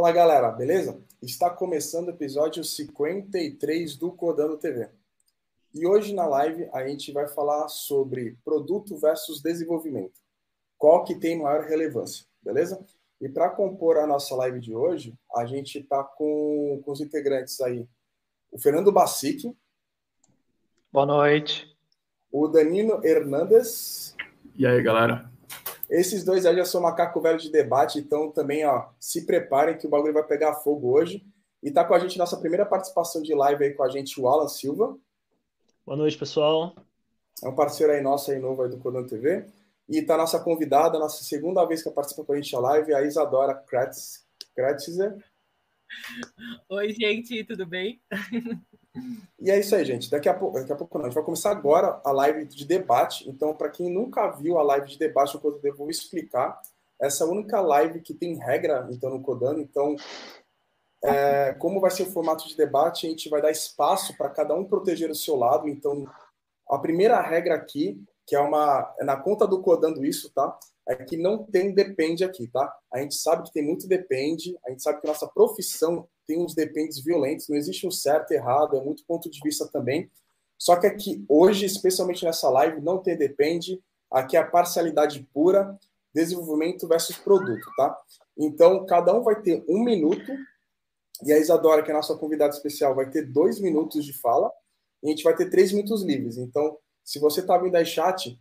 Fala galera, beleza? Está começando o episódio 53 do Codando TV. E hoje na live a gente vai falar sobre produto versus desenvolvimento. Qual que tem maior relevância, beleza? E para compor a nossa live de hoje, a gente está com, com os integrantes aí. O Fernando Bacic. Boa noite. O Danilo Hernandes. E aí, galera? Esses dois aí já são macaco velho de debate, então também, ó, se preparem que o bagulho vai pegar fogo hoje. E tá com a gente nossa primeira participação de live aí com a gente, o Alan Silva. Boa noite, pessoal. É um parceiro aí nosso aí novo aí do Codão TV. E tá nossa convidada, nossa segunda vez que participa com a gente a live, a Isadora Kratzer. Oi, gente, tudo bem? E é isso aí, gente. Daqui a pouco, daqui a pouco não. A gente vai começar agora a live de debate. Então, para quem nunca viu a live de debate no Codando, eu vou explicar. Essa é única live que tem regra, então, no Codando. Então, é, como vai ser o formato de debate, a gente vai dar espaço para cada um proteger o seu lado. Então, a primeira regra aqui, que é uma é na conta do Codando isso, tá? É que não tem depende aqui, tá? A gente sabe que tem muito depende, a gente sabe que nossa profissão tem uns dependes violentos, não existe um certo e errado, é muito ponto de vista também. Só que aqui, hoje, especialmente nessa live, não tem depende, aqui é a parcialidade pura, desenvolvimento versus produto, tá? Então, cada um vai ter um minuto, e a Isadora, que é a nossa convidada especial, vai ter dois minutos de fala, e a gente vai ter três minutos livres. Então, se você está vindo aí chat,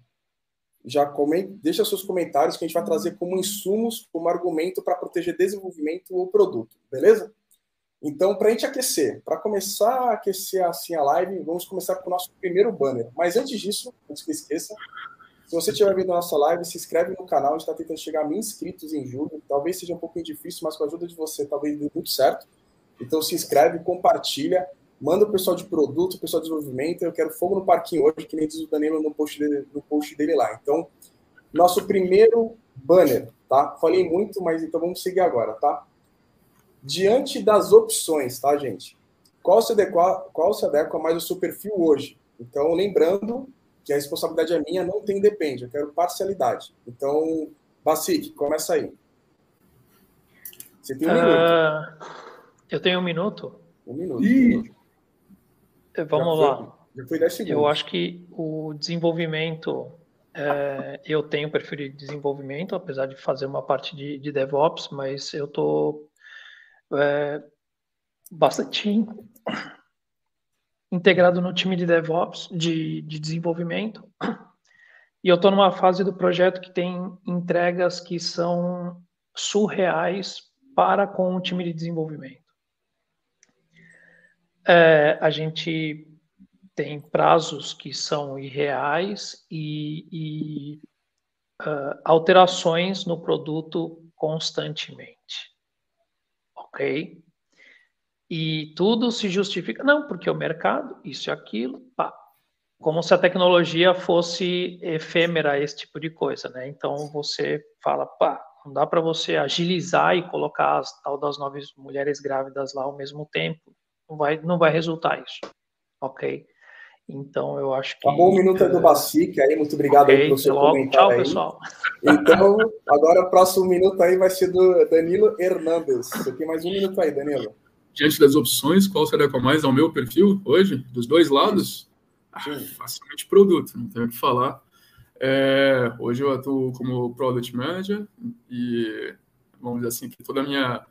já comente, deixa seus comentários que a gente vai trazer como insumos, como argumento para proteger desenvolvimento ou produto, beleza? Então, para a gente aquecer, para começar a aquecer assim a live, vamos começar com o nosso primeiro banner. Mas antes disso, antes que esqueça, se você estiver vendo a nossa live, se inscreve no canal. A gente está tentando chegar a mil inscritos em julho. Talvez seja um pouquinho difícil, mas com a ajuda de você, talvez dê muito certo. Então, se inscreve, compartilha, manda o pessoal de produto, o pessoal de desenvolvimento. Eu quero fogo no parquinho hoje, que nem diz o Danilo no post dele, no post dele lá. Então, nosso primeiro banner, tá? Falei muito, mas então vamos seguir agora, tá? Diante das opções, tá, gente? Qual se adequa, qual se adequa mais ao seu perfil hoje? Então, lembrando que a responsabilidade é minha, não tem depende, eu quero parcialidade. Então, Basic, começa aí. Você tem um uh, minuto. Eu tenho um minuto? Um minuto. Ih. Vamos já lá. já foi 10 segundos. Eu acho que o desenvolvimento, é, eu tenho perfil de desenvolvimento, apesar de fazer uma parte de, de DevOps, mas eu estou é, bastante integrado no time de DevOps, de, de desenvolvimento. E eu estou numa fase do projeto que tem entregas que são surreais para com o time de desenvolvimento. É, a gente tem prazos que são irreais e, e uh, alterações no produto constantemente ok? E tudo se justifica, não, porque o mercado, isso e aquilo, pá. Como se a tecnologia fosse efêmera, esse tipo de coisa, né? Então você fala, pá, não dá para você agilizar e colocar as tal das nove mulheres grávidas lá ao mesmo tempo. Não vai, não vai resultar isso, ok? Então, eu acho que. Acabou o minuto do Bacique aí, muito obrigado okay, aí pelo seu logo. comentário. Tchau, aí. pessoal. Então, agora o próximo minuto aí vai ser do Danilo Hernandes. Você tem mais um minuto aí, Danilo. Diante das opções, qual seria com mais ao meu perfil hoje? Dos dois lados? Ah, facilmente produto, não tenho o que falar. É, hoje eu atuo como Product Manager e, vamos dizer assim, que toda a minha,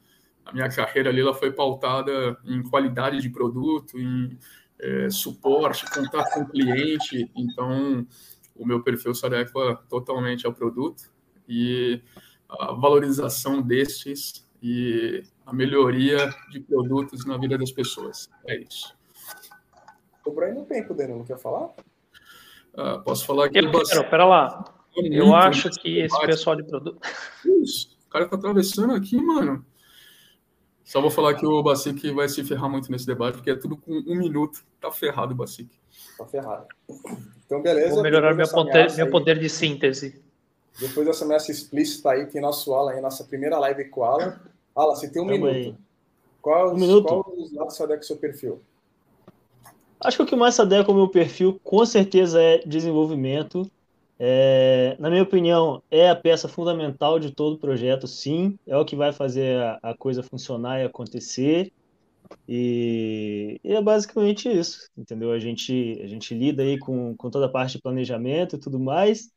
a minha carreira ali ela foi pautada em qualidade de produto, em é, suporte, contato com o cliente. Então, o meu perfil se adequa totalmente ao produto e a valorização destes e a melhoria de produtos na vida das pessoas. É isso. Sobrou no tempo, Daniel, não quer falar? Ah, posso falar aqui? Eu quero, pera lá. Eu acho que esse pessoal de produto... Isso, o cara tá atravessando aqui, mano. Só vou falar que o Bacic vai se ferrar muito nesse debate, porque é tudo com um minuto. Tá ferrado o Bacic. Tá ferrado. Então, beleza. Vou melhorar meu poder, meu poder de síntese. Depois dessa ameaça explícita aí, tem nosso Alan aí, nossa primeira live com o Alan. Alan, você tem um Tamo minuto. Qual, um minuto. qual os lados se adequa ao seu perfil? Acho que o que mais se adequa ao meu perfil, com certeza, é desenvolvimento. É, na minha opinião, é a peça fundamental de todo o projeto, sim. É o que vai fazer a, a coisa funcionar e acontecer. E, e, é basicamente isso, entendeu? A gente, a gente lida aí com, com toda a parte de planejamento e tudo mais,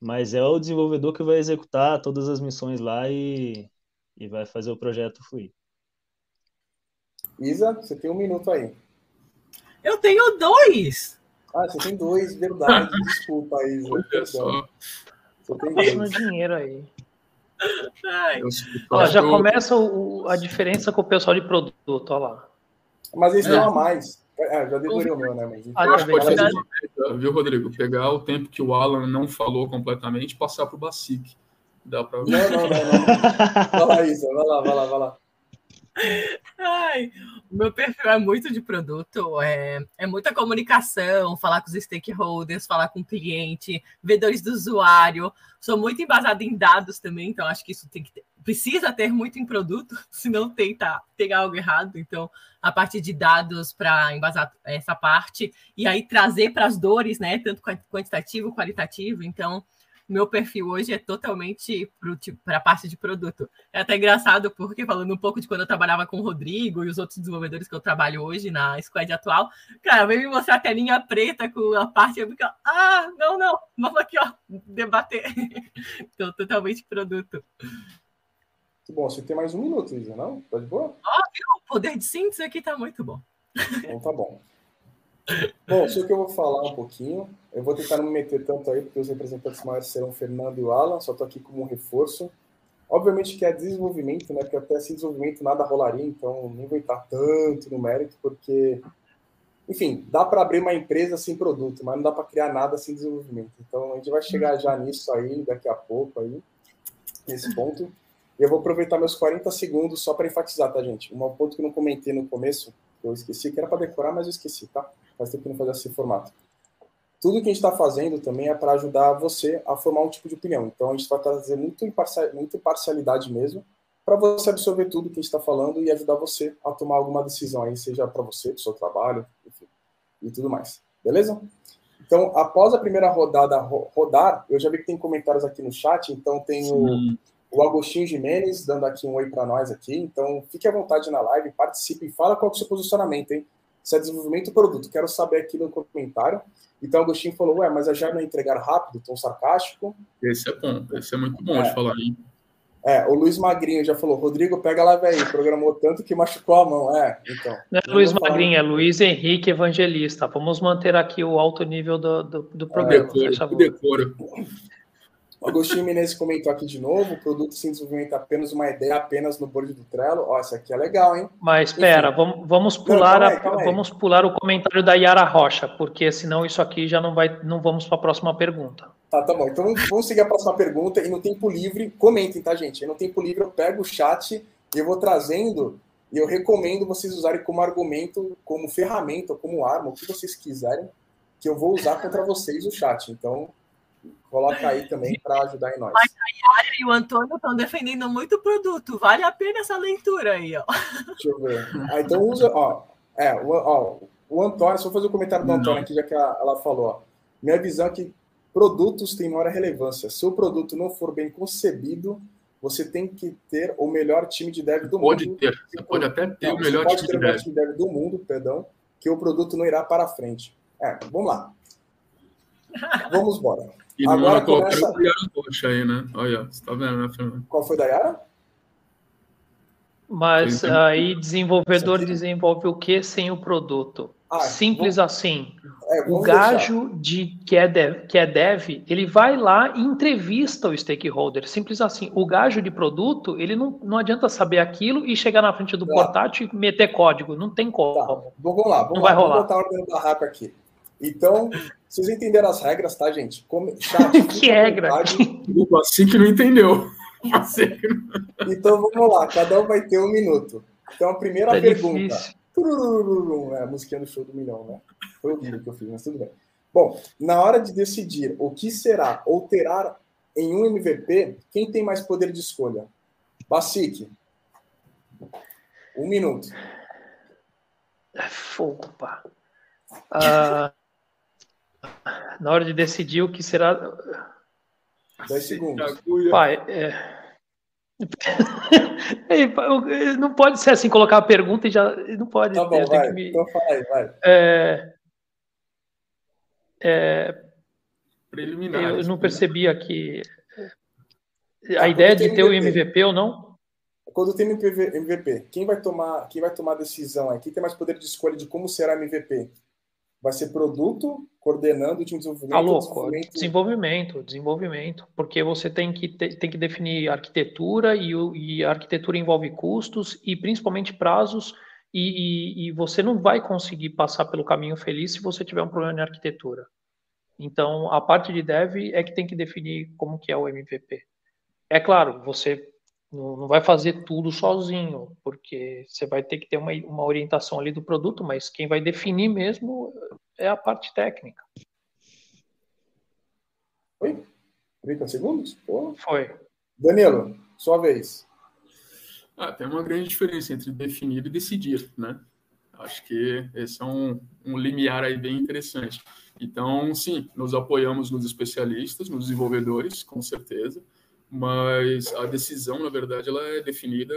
mas é o desenvolvedor que vai executar todas as missões lá e, e vai fazer o projeto fluir. Isa, você tem um minuto aí. Eu tenho dois! Ah, você tem dois, verdade. Desculpa, Isa. Olha só. Você tem dois. dinheiro aí. Ó, já começa o, a diferença com o pessoal de produto, olha lá. Mas eles é. a mais. É, já decorei o meu, né? Mas, ah, acho que pode viu, Rodrigo? Pegar o tempo que o Alan não falou completamente e passar para o Basic. Dá para Não, não, não, não. vai lá, Isa, vai lá, vai lá, vai lá. Ai, meu perfil é muito de produto, é, é muita comunicação, falar com os stakeholders, falar com o cliente, vedores do usuário. Sou muito embasada em dados também, então acho que isso tem que ter, precisa ter muito em produto, senão tenta ter algo errado. Então, a partir de dados para embasar essa parte e aí trazer para as dores, né? Tanto quantitativo, qualitativo. Então, meu perfil hoje é totalmente para tipo, a parte de produto. É até engraçado, porque falando um pouco de quando eu trabalhava com o Rodrigo e os outros desenvolvedores que eu trabalho hoje na squad atual, cara, veio me mostrar a telinha preta com a parte, eu fico, ah, não, não, vamos aqui, ó, debater. então, totalmente produto. Bom, você tem mais um minuto, Isa, não? Tá de boa? Ó, oh, o poder de síntese aqui tá muito bom. Então tá bom. Bom, só que eu vou falar um pouquinho. Eu vou tentar não me meter tanto aí, porque os representantes maiores serão Fernando e o Alan, só estou aqui como um reforço. Obviamente que é desenvolvimento, né? Porque até sem desenvolvimento nada rolaria, então nem vou entrar tanto no mérito, porque, enfim, dá para abrir uma empresa sem produto, mas não dá para criar nada sem desenvolvimento. Então a gente vai chegar já nisso aí, daqui a pouco aí, nesse ponto. E eu vou aproveitar meus 40 segundos só para enfatizar, tá, gente? Um ponto que eu não comentei no começo, que eu esqueci, que era para decorar, mas eu esqueci, tá? Faz tempo que não faz esse formato. Tudo que a gente está fazendo também é para ajudar você a formar um tipo de opinião. Então, a gente vai trazer muito muita imparcialidade mesmo, para você absorver tudo que a gente está falando e ajudar você a tomar alguma decisão aí, seja para você, para o seu trabalho, enfim, e tudo mais. Beleza? Então, após a primeira rodada rodar, eu já vi que tem comentários aqui no chat, então tem o, o Agostinho Jimenez dando aqui um oi para nós aqui. Então, fique à vontade na live, participe e fala qual é o seu posicionamento, hein? Se é desenvolvimento do produto, quero saber aqui no comentário. Então, o Agostinho falou, ué, mas a já não é entregar rápido, tão sarcástico. Esse é bom, esse é muito bom é. de falar, hein? É, o Luiz Magrinho já falou, Rodrigo, pega lá, velho, programou tanto que machucou a mão. É, então. Não é Luiz Magrinho, é Luiz Henrique Evangelista. Vamos manter aqui o alto nível do, do, do programa. É, decoro, decoro. O Agostinho Menezes comentou aqui de novo: o produto sem desenvolvimento apenas uma ideia, apenas no board do Trello. Ó, isso aqui é legal, hein? Mas espera, vamos, vamos pular não, aí, a, vamos pular o comentário da Yara Rocha, porque senão isso aqui já não vai, não vamos para a próxima pergunta. Tá, tá bom. Então vamos seguir a próxima pergunta e no tempo livre, comentem, tá, gente? E no tempo livre eu pego o chat e eu vou trazendo e eu recomendo vocês usarem como argumento, como ferramenta, como arma, o que vocês quiserem, que eu vou usar contra vocês o chat. Então, Coloca aí também para ajudar em nós. Mas a Yara e o Antônio estão defendendo muito o produto. Vale a pena essa leitura aí, ó. Deixa eu ver. Ah, então usa, ó. É, o, ó, o Antônio, só vou fazer o um comentário do Antônio aqui, já que ela falou. Ó. Minha visão é que produtos têm maior relevância. Se o produto não for bem concebido, você tem que ter o melhor time de dev do pode mundo. Pode ter, você pode até ter não, o melhor time, de dev. time de dev do mundo, perdão, que o produto não irá para frente. É, vamos lá. Vamos embora. E Agora não começa... o Yara Rocha aí, né? Olha, você tá vendo, né, Fernando? Qual foi da Yara? Mas Sim. aí desenvolvedor desenvolve o que sem o produto? Ah, Simples vamos... assim. É, o gajo de, que, é dev, que é dev, ele vai lá e entrevista o stakeholder. Simples assim. O gajo de produto, ele não, não adianta saber aquilo e chegar na frente do tá. portátil e meter código. Não tem como. Tá. Vamos lá, vamos, não lá, vai rolar. vamos botar a ordem aqui. Então, vocês entenderam as regras, tá, gente? Como, chat, que regra? O assim que não entendeu. Então vamos lá, cada um vai ter um minuto. Então a primeira tá pergunta. É a musiquinha do show do milhão, né? Foi o que eu fiz, mas tudo bem. Bom, na hora de decidir o que será ou terá em um MVP, quem tem mais poder de escolha? Basic. Um minuto. É fogo, pá. Uh, na hora de decidir o que será. 10 segundos. Pai, é... não pode ser assim, colocar a pergunta e já. Não pode. Tá bom, vai. Me... Então aí, vai. É... É... Preliminar. Eu não percebi aqui. A tá, ideia de ter o MVP ou não? Quando tem MVP, quem vai tomar, quem vai tomar a decisão aqui? Quem tem mais poder de escolha de como será MVP? Vai ser produto coordenando o time de desenvolvimento? Tá louco. Desenvolvimento... desenvolvimento. Porque você tem que, tem que definir arquitetura e, e a arquitetura envolve custos e principalmente prazos e, e, e, você não vai conseguir passar pelo caminho feliz se você tiver um problema de arquitetura. Então, a parte de dev é que tem que definir como que é o MVP. É claro, você não, vai fazer tudo sozinho, porque você vai ter que ter uma, uma orientação ali do produto, mas quem vai definir mesmo é a parte técnica. Foi? 30 segundos? Pô. Foi. Danilo, sua vez. Ah, tem uma grande diferença entre definir e decidir, né? Acho que esse é um, um limiar aí bem interessante. Então, sim, nos apoiamos nos especialistas, nos desenvolvedores, com certeza, mas a decisão, na verdade, ela é definida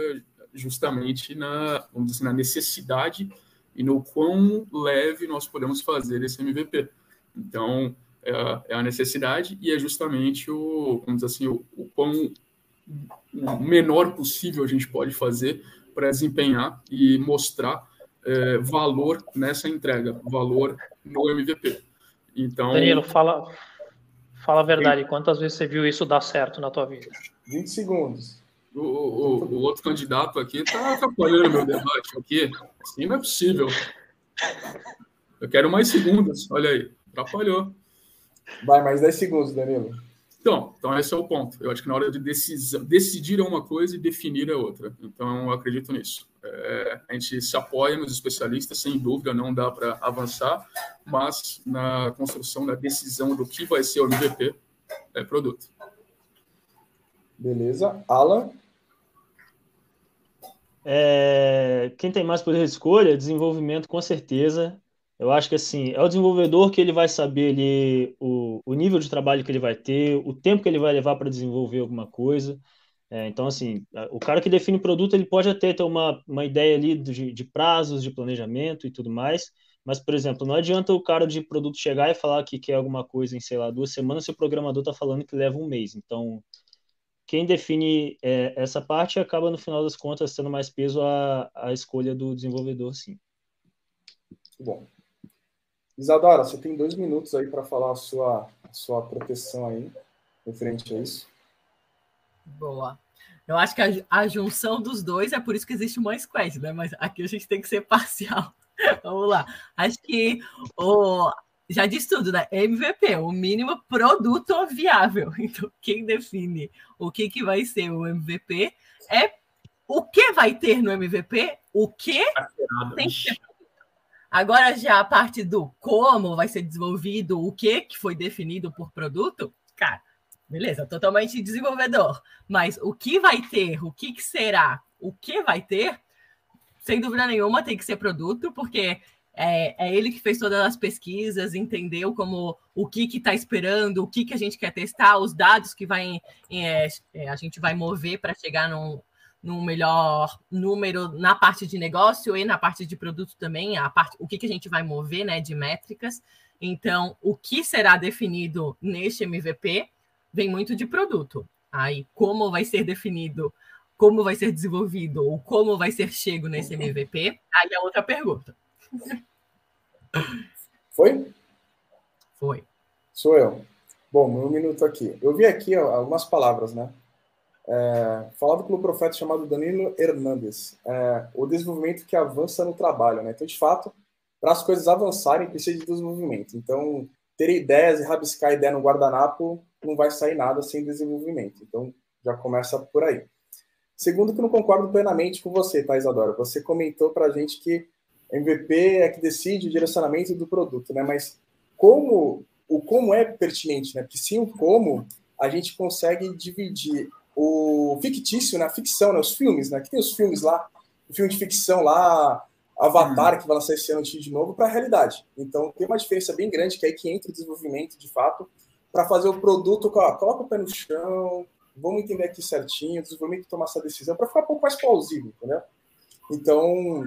justamente na, vamos dizer, na necessidade e no quão leve nós podemos fazer esse MVP. Então, é a, é a necessidade e é justamente o, vamos dizer assim, o, o quão o menor possível a gente pode fazer para desempenhar e mostrar é, valor nessa entrega, valor no MVP. Então, Danilo, fala, Fala a verdade, quantas vezes você viu isso dar certo na tua vida? 20 segundos. O, o, o outro candidato aqui está atrapalhando meu debate aqui. Assim não é possível. Eu quero mais segundos. Olha aí, atrapalhou. Vai, mais 10 segundos, Danilo. Então, então esse é o ponto. Eu acho que na hora de decisão, decidir é uma coisa e definir é outra. Então, eu acredito nisso. É, a gente se apoia nos especialistas, sem dúvida, não dá para avançar, mas na construção da decisão do que vai ser o MVP, é produto. Beleza. Alan? É, quem tem mais poder de escolha, desenvolvimento, com certeza. Eu acho que assim, é o desenvolvedor que ele vai saber ali o, o nível de trabalho que ele vai ter, o tempo que ele vai levar para desenvolver alguma coisa. É, então, assim, o cara que define o produto, ele pode até ter uma, uma ideia ali de, de prazos, de planejamento e tudo mais, mas, por exemplo, não adianta o cara de produto chegar e falar que quer alguma coisa em, sei lá, duas semanas, se o programador está falando que leva um mês. Então, quem define é, essa parte acaba, no final das contas, tendo mais peso a, a escolha do desenvolvedor, sim. Bom. Isadora, você tem dois minutos aí para falar a sua, a sua proteção aí, referente a isso. Boa. Eu acho que a, a, junção dos dois é por isso que existe uma squad, né? Mas aqui a gente tem que ser parcial. Vamos lá. Acho que o, já disse tudo, né? MVP, o mínimo produto viável. Então, quem define o que, que vai ser o MVP é o que vai ter no MVP, o que tem que ser. Agora, já a parte do como vai ser desenvolvido, o que, que foi definido por produto, cara, Beleza, totalmente desenvolvedor. Mas o que vai ter, o que, que será, o que vai ter, sem dúvida nenhuma, tem que ser produto, porque é, é, ele que fez todas as pesquisas, entendeu como o que está esperando, o que, que a gente quer testar, os dados que vai, é, é, a gente vai mover para chegar num, num melhor número na parte de negócio e na parte de produto também, a parte, o que, que a gente vai mover né, de métricas. Então, o que será definido neste MVP vem muito de produto. Aí, como vai ser definido, como vai ser desenvolvido, ou como vai ser chego nesse MVP, aí é outra pergunta. Foi? Foi. Sou eu. Bom, meu minuto aqui. Eu vi aqui ó, algumas palavras, né? É, falado pelo profeta chamado Danilo Hernandes. É, o desenvolvimento que avança no trabalho, né? Então, de fato, para as coisas avançarem, precisa de desenvolvimento. Então, ter ideias e rabiscar ideia no guardanapo não vai sair nada sem desenvolvimento. Então, já começa por aí. Segundo, que não concordo plenamente com você, tá, Isadora? Você comentou para a gente que MVP é que decide o direcionamento do produto, né? Mas como o como é pertinente, né? Porque sim, o como a gente consegue dividir o fictício, né? A ficção, né? Os filmes, né? Que tem os filmes lá, o filme de ficção lá, Avatar, hum. que vai lançar esse ano de novo, para a realidade. Então, tem uma diferença bem grande, que é aí que entra o desenvolvimento, de fato, para fazer o produto, ó, coloca o pé no chão, vamos entender aqui certinho, o desenvolvimento tomar essa decisão, para ficar um pouco mais plausível, entendeu? Então,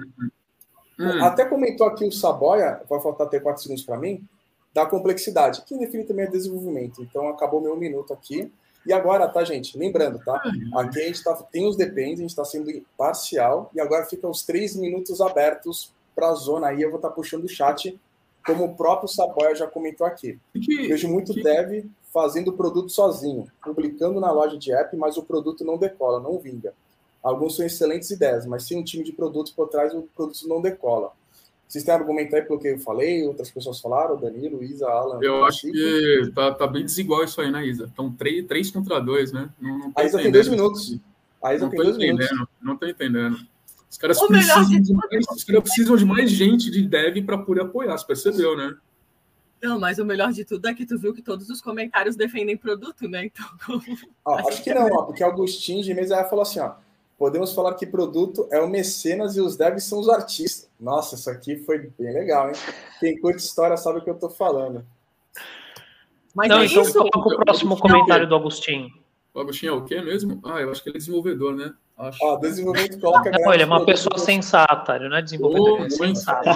hum. até comentou aqui o Saboia, vai faltar até quatro segundos para mim, da complexidade, que define também é desenvolvimento. Então, acabou meu minuto aqui. E agora, tá, gente? Lembrando, tá? Aqui a gente tá, tem os depends, a gente está sendo parcial, e agora ficam os três minutos abertos para a zona aí. Eu vou estar tá puxando o chat, como o próprio Saboia já comentou aqui. Que, Vejo muito que... dev fazendo o produto sozinho, publicando na loja de app, mas o produto não decola, não vinga. Alguns são excelentes ideias, mas sem um time de produtos por trás, o produto não decola. Vocês têm argumento aí pelo que eu falei? Outras pessoas falaram? Danilo, Isa, Alan? Eu acho que tá, tá, bem desigual isso aí, né, Isa? Então, três, três contra dois, né? Não, não a Isa tem dois minutos. A Isa não tem dois entendendo, minutos. Não tô entendendo. Os caras, precisam de, mais, os caras precisam de mais gente de dev para poder apoiar, você percebeu, né? Não, mas o melhor de tudo é que tu viu que todos os comentários defendem produto, né? Então, acho que não, ó, porque Agostinho de Mesa falou assim, ó podemos falar que produto é o mecenas e os devs são os artistas. Nossa, isso aqui foi bem legal, hein? Quem curte história sabe o que eu tô falando. Mas Não, é então isso? coloca o próximo comentário do Agostinho. O Agostinho é o quê mesmo? Ah, eu acho que ele é desenvolvedor, né? Acho. Ah, desenvolvimento coloca. Não, ele é uma pessoa sensata, ele não é desenvolvedor, oh, é sensato.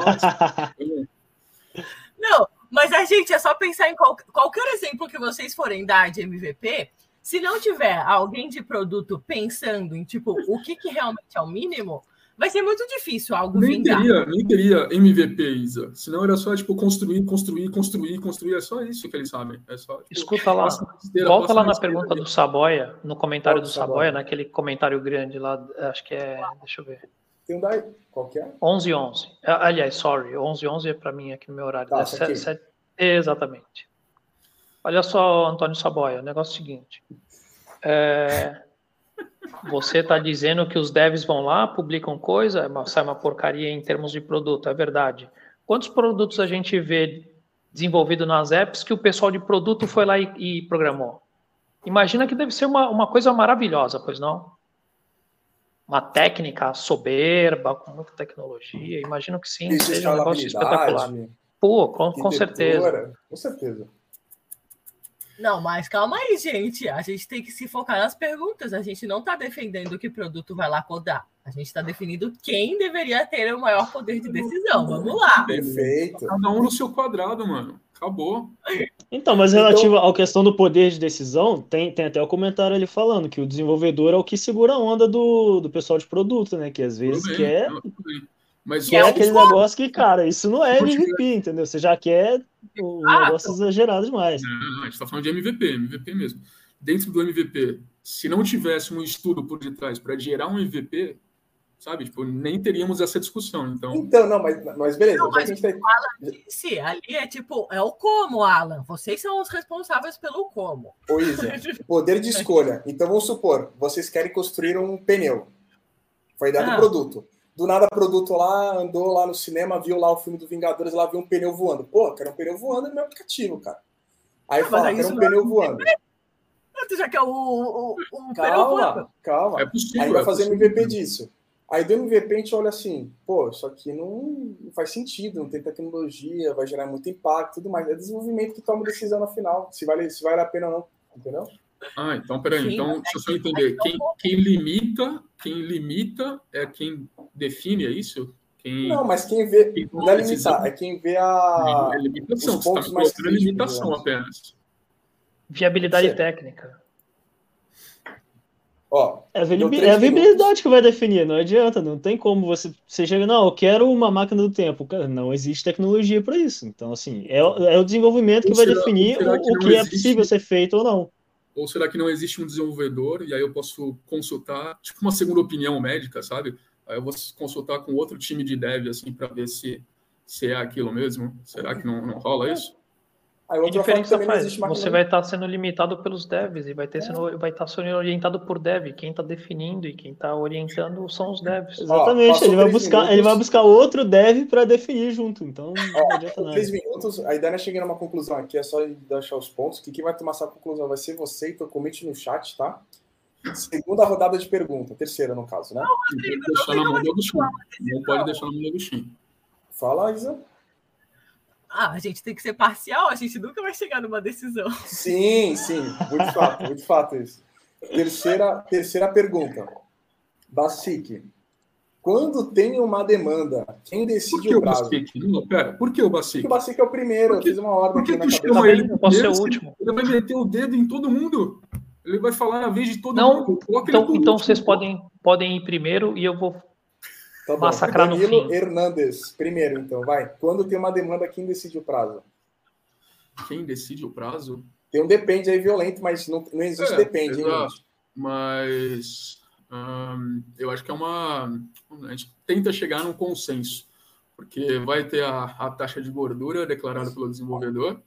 não, mas a gente é só pensar em qual, qualquer exemplo que vocês forem dar de MVP, se não tiver alguém de produto pensando em, tipo, o que, que realmente é o mínimo, vai ser muito difícil algo nem vingar. Teria, nem teria MVP, Isa. Senão era só, tipo, construir, construir, construir, construir. É só isso que eles sabem. É só, tipo, Escuta lá, esteira, volta lá na pergunta do Saboia, no comentário do Saboia, naquele comentário grande lá, acho que é, deixa eu ver. Tem um daí, qual que é? 11 11. Aliás, sorry, 11 11 é para mim aqui no meu horário. Tá, é 7, 7, exatamente. Olha só, Antônio Saboia, o negócio é o seguinte. É, você está dizendo que os devs vão lá, publicam coisa, é sai uma porcaria em termos de produto, é verdade. Quantos produtos a gente vê desenvolvido nas apps que o pessoal de produto foi lá e, e programou? Imagina que deve ser uma, uma coisa maravilhosa, pois não? Uma técnica soberba, com muita tecnologia. Imagino que sim, seja um negócio espetacular. Pô, com, com certeza. Com certeza. Não, mas calma aí, gente. A gente tem que se focar nas perguntas. A gente não está defendendo que produto vai lá codar. A gente está definindo quem deveria ter o maior poder de decisão. Vamos lá. Perfeito. Cada um no seu quadrado, mano. Acabou. Então, mas relativo então... à questão do poder de decisão, tem, tem até o comentário ali falando que o desenvolvedor é o que segura a onda do, do pessoal de produto, né? Que às vezes bem, quer. Mas que é aquele negócio que, cara, isso não é MVP, entendeu? Você já quer o ah, negócio exagerado demais. Não, a gente está falando de MVP, MVP mesmo. Dentro do MVP, se não tivesse um estudo por detrás para gerar um MVP, sabe? Tipo, nem teríamos essa discussão. Então, então não, mas, mas beleza. Não, mas tá... Alan disse, ali é tipo, é o como, Alan. Vocês são os responsáveis pelo como. Pois é. Poder de escolha. Então vamos supor, vocês querem construir um pneu. Foi dado ah. produto. Do nada, produto lá, andou lá no cinema, viu lá o filme do Vingadores, lá viu um pneu voando. Pô, quero um pneu voando no meu aplicativo, cara. Aí ah, fala, quero um pneu é voando. Tu já quer o, o, o calma, calma. É possível, Aí vai é fazer possível. MVP disso. Aí do MVP a gente olha assim, pô, isso aqui não, não, faz sentido, não tem tecnologia, vai gerar muito impacto tudo mais. É desenvolvimento que toma decisão no final, se vale, se vale a pena ou não, entendeu? Ah, então peraí, Sim, então deixa eu só entender. Quem, quem limita, quem limita é quem define, é isso? Quem, não, mas quem vê quem não é limitar, é quem vê a é limitação, os pontos tá mais críticos, limitação apenas. Viabilidade técnica. Ó, é, é a viabilidade que vai definir, não adianta, não tem como você, você chega, não, eu quero uma máquina do tempo. Cara, não existe tecnologia para isso. Então, assim, é, é o desenvolvimento que vai definir o, que, o que é possível ser feito ou não. Ou será que não existe um desenvolvedor e aí eu posso consultar, tipo uma segunda opinião médica, sabe? Aí eu vou consultar com outro time de dev, assim, para ver se, se é aquilo mesmo. Será que não, não rola isso? Aí, que diferença faz? Você vai estar sendo limitado pelos devs e vai, ter sendo, vai estar sendo orientado por dev. Quem está definindo e quem está orientando são os devs. Exatamente. ele vai buscar, minutos. ele vai buscar outro dev para definir junto. Então, não adianta nada. Três minutos, a ideia é chegar numa conclusão aqui, é só deixar os pontos. Que quem vai tomar essa conclusão vai ser você, então comente no chat, tá? Segunda rodada de pergunta, terceira no caso, né? Não pode deixar na mão do Agostinho. Não pode deixar na mão do Agostinho. Fala, Isa. Ah, a gente tem que ser parcial, a gente nunca vai chegar numa decisão. Sim, sim, muito fato, muito fato isso. Terceira, terceira pergunta. Basic. Quando tem uma demanda, quem decide o, o prazo? Basic? Não, pera, por que o Basic? Porque o Basic é o primeiro, Por que- eu fiz uma ordem Por que aqui tu na chama cabeça. ele Eu posso ser o último. Ele vai meter o dedo em todo mundo. Ele vai falar na vez de todo Não, mundo. Coloca ele Então, por então vocês podem, podem ir primeiro e eu vou. Tá. Massacrar no Danilo fim. Hernandes, primeiro, então, vai. Quando tem uma demanda, quem decide o prazo? Quem decide o prazo? Tem um depende aí violento, mas não, não existe É, depende, hein, exato. gente? Mas hum, eu acho que é uma. A gente tenta chegar num consenso, porque vai ter a, a taxa de gordura declarada pelo desenvolvedor,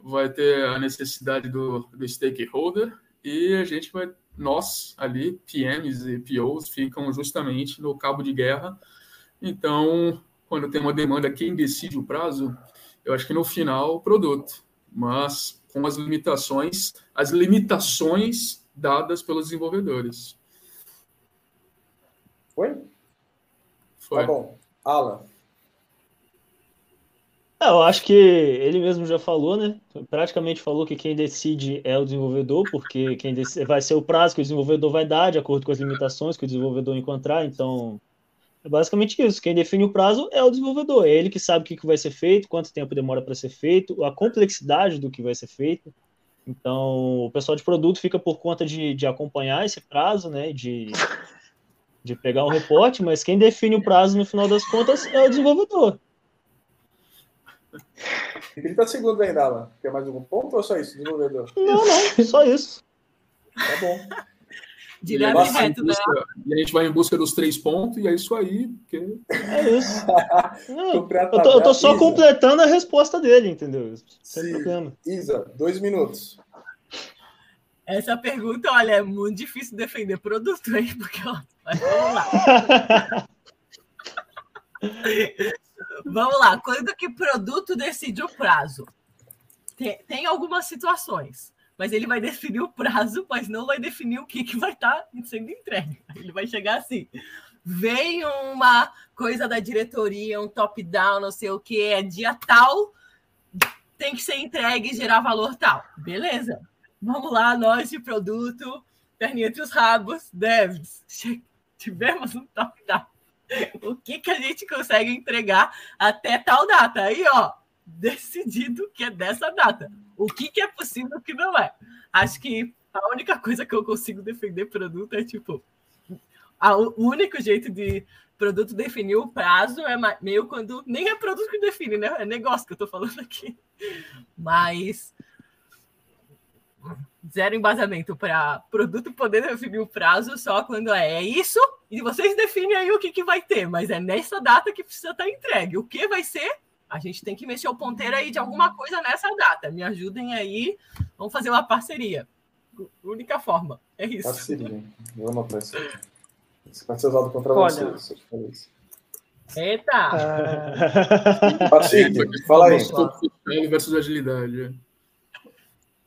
vai ter a necessidade do, do stakeholder, e a gente vai. Nós ali, PMs e POs, ficam justamente no cabo de guerra. Então, quando tem uma demanda, quem decide o prazo, eu acho que no final o produto, mas com as limitações, as limitações dadas pelos desenvolvedores. Foi? Foi. Tá bom. Alan, É, eu acho que ele mesmo já falou, né? Praticamente falou que quem decide é o desenvolvedor, porque quem dec- vai ser o prazo que o desenvolvedor vai dar, de acordo com as limitações que o desenvolvedor encontrar. Então, é basicamente isso. Quem define o prazo é o desenvolvedor. É ele que sabe o que que vai ser feito, quanto tempo demora para ser feito, a complexidade do que vai ser feito. Então, o pessoal de produto fica por conta de, de acompanhar esse prazo, né? De, de pegar um reporte, mas quem define o prazo no final das contas é o desenvolvedor. Tem 30 segundos ainda, Alan. Quer mais algum ponto ou só isso, desenvolvedor? Não, não, só isso. Tá bom. Direto e reto, né? busca- E a gente vai em busca dos três pontos, e é isso aí. Porque... É isso. Não, eu, tô, eu tô só Isa, completando a resposta dele, entendeu? Sem problema. Isa, dois minutos. Essa pergunta, olha, é muito difícil defender produto, hein? Porque, ó, mas vamos lá. Vamos lá. Quando que produto decide o prazo? Tem, tem algumas situações, mas ele vai definir o prazo, mas não vai definir o que, que vai estar sendo entregue. Ele vai chegar assim. Vem uma coisa da diretoria, um top-down, não sei o que, é dia tal, tem que ser entregue e gerar valor tal. Beleza. Vamos lá, nós de produto, perninha entre os rabos, devs. Tivemos um top-down. O que, que a gente consegue entregar até tal data? Aí, ó, decidido que é dessa data. O que, que é possível e o que não é. Acho que a única coisa que eu consigo defender produto é tipo. a- o único jeito de produto definir o prazo é meio quando. Nem é produto que define, né? É negócio que eu tô falando aqui. Mas zero embasamento para produto poder definir o prazo só quando é, é isso e vocês definem aí o que, que vai ter, mas é nessa data que precisa estar entregue. O que vai ser? A gente tem que mexer o ponteiro aí de alguma coisa nessa data. Me ajudem aí, vamos fazer uma parceria. Única forma, é isso. Parceria. Vou anotar isso. pode ser usado contra Olha. você. se eu te falar isso. Eita! Ah, Patrick, fala aí. Vamos versus agilidade.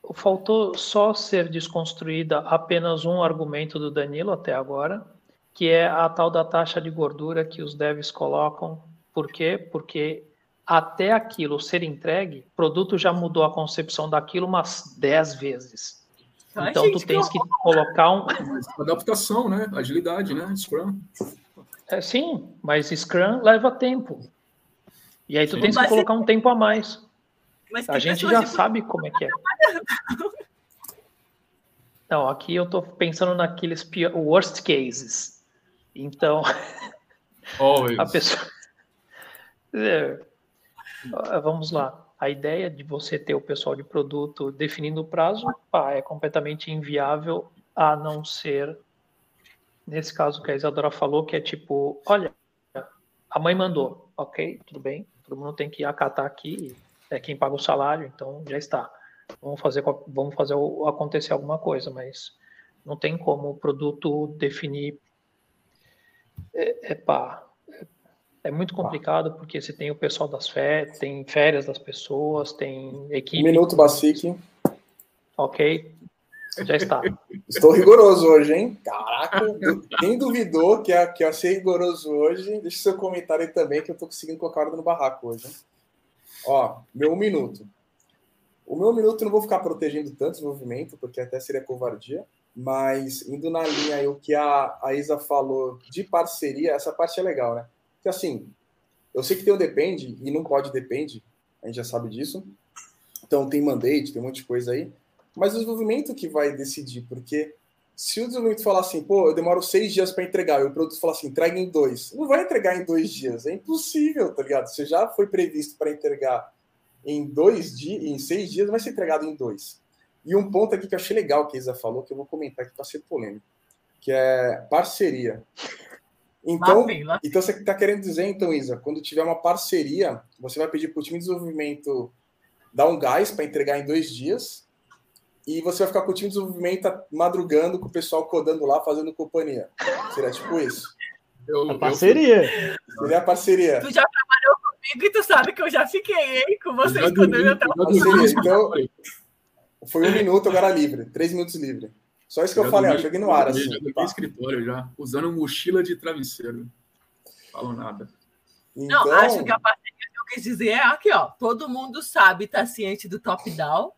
É. Faltou só ser desconstruída apenas um argumento do Danilo até agora, que é a tal da taxa de gordura que os devs colocam. Por quê? Porque até aquilo ser entregue, o produto já mudou a concepção daquilo umas 10 vezes. Ai, Então gente, tu tens que que colocar um. Mas Adaptação, né? Agilidade, né? Scrum. É, sim, mas Scrum leva tempo. E aí tu Sim. tens que colocar um tempo a mais. Mas A gente já sabe como é que é. Não, aqui eu tô pensando naqueles worst cases. Então, Always. a pessoa. É, vamos lá. A ideia de você ter o pessoal de produto definindo o prazo pá, é completamente inviável, a não ser nesse caso que a Isadora falou, que é tipo: olha, a mãe mandou, ok, tudo bem, todo mundo tem que acatar aqui, é quem paga o salário, então já está. Vamos fazer, vamos fazer acontecer alguma coisa, mas não tem como o produto definir. É, é pá, é muito complicado porque você tem o pessoal das férias, tem férias das pessoas, tem Um equipe, minuto, Basic. ok? Já está. Estou rigoroso hoje, hein? Caraca, quem duvidou que ia, que ia ser rigoroso hoje, deixe seu comentário aí também, que eu tô conseguindo colocar a ordem no barraco hoje, hein? Ó, meu um minuto. O meu minuto eu não vou ficar protegendo tanto o movimento, porque até seria covardia, mas indo na linha aí o que a, a Isa falou de parceria, essa parte é legal, né? Que assim, eu sei que tem o depende e não pode depende, a gente já sabe disso. Então tem mandate, tem um monte de coisa aí. Mas o desenvolvimento que vai decidir, porque se o desenvolvimento falar assim, pô, eu demoro seis dias para entregar, e o produto falar assim, entrega em dois, não vai entregar em dois dias, é impossível, tá ligado? Você já foi previsto para entregar em dois dias, em seis dias, vai ser entregado em dois. E um ponto aqui que eu achei legal que a Isa falou, que eu vou comentar aqui para ser polêmico, que é parceria. Então, lá vem, lá. então você está querendo dizer, então, Isa, quando tiver uma parceria, você vai pedir para o time de desenvolvimento dar um gás para entregar em dois dias, e você vai ficar com o time de desenvolvimento madrugando com o pessoal codando lá, fazendo companhia. Seria tipo isso? Eu, a parceria. Eu... Seria a parceria. Tu já trabalhou comigo e tu sabe que eu já fiquei hein, com vocês quando eu tava Então, foi um minuto agora livre, três minutos livre. Só isso que eu, eu falei, eu joguei no ar. Assim, já escritório já, usando mochila de travesseiro. Falo nada. Então... Não, acho que a parceria que eu quis dizer é aqui, ó. Todo mundo sabe, tá ciente do top-down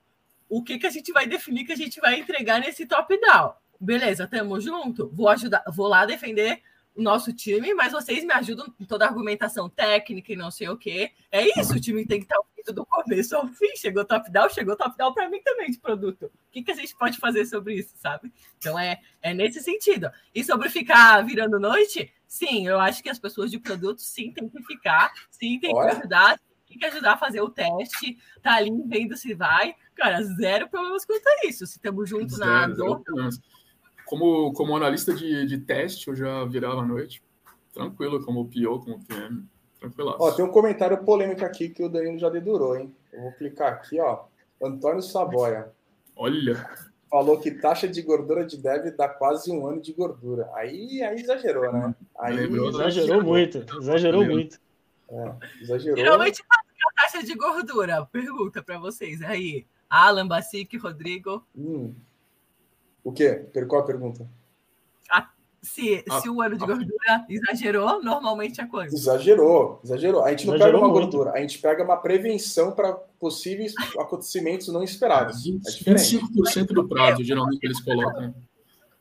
o que, que a gente vai definir que a gente vai entregar nesse top-down. Beleza, tamo junto? Vou ajudar, vou lá defender o nosso time, mas vocês me ajudam em toda a argumentação técnica e não sei o quê. É isso, o time tem que estar do começo ao fim. Chegou top-down, chegou top-down para mim também de produto. O que, que a gente pode fazer sobre isso, sabe? Então é, é nesse sentido. E sobre ficar virando noite, sim, eu acho que as pessoas de produto sim tem que ficar, sim tem que ajudar, tem que ajudar a fazer o teste, tá ali vendo se vai. Cara, zero problemas quanto a isso. Se estamos juntos zero, na dor. Como, como analista de, de teste, eu já virava à noite. Tranquilo, como PO, como PM. Tranquilo. Ó, tem um comentário polêmico aqui que o Danilo já dedurou, hein? Eu vou clicar aqui, ó. Antônio Saboia. Olha. Falou que taxa de gordura de dev dá quase um ano de gordura. Aí, aí exagerou, né? Aí exagerou muito. Exagerou muito. É, exagerou. Geralmente, a taxa de gordura? Pergunta para vocês aí. Alan, Basic, Rodrigo. Hum. O quê? Qual a pergunta? A, se, a, se o ano de a, gordura exagerou, normalmente é quanto? Exagerou, exagerou. A gente não exagerou pega uma muito. gordura, a gente pega uma prevenção para possíveis acontecimentos não esperados. É 25% do prazo, geralmente, eles colocam.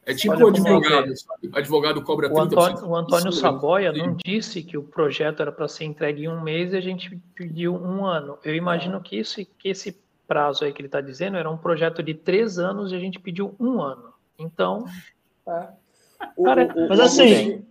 É tipo o advogado, o advogado cobra 30%. O Antônio, o Antônio Saboia não disse que o projeto era para ser entregue em um mês e a gente pediu um ano. Eu imagino que, isso, que esse prazo aí que ele está dizendo era um projeto de três anos e a gente pediu um ano. Então. É. Cara, o, o, mas assim,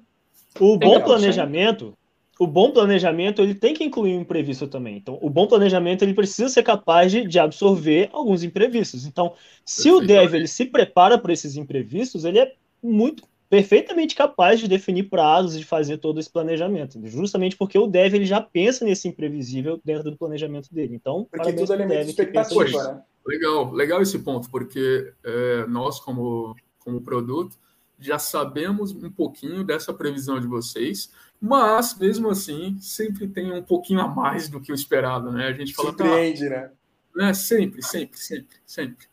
o bom planejamento. O bom planejamento ele tem que incluir um imprevisto também. Então, o bom planejamento ele precisa ser capaz de, de absorver alguns imprevistos. Então, se o dev ele se prepara para esses imprevistos, ele é muito perfeitamente capaz de definir prazos, de fazer todo esse planejamento, justamente porque o dev ele já pensa nesse imprevisível dentro do planejamento dele. Então, porque tudo é elemento de expectativa, né? Legal, legal esse ponto, porque é, nós como como produto já sabemos um pouquinho dessa previsão de vocês, mas mesmo assim sempre tem um pouquinho a mais do que o esperado, né? A gente fala surpreende, né? né? Sempre, sempre, sempre, sempre.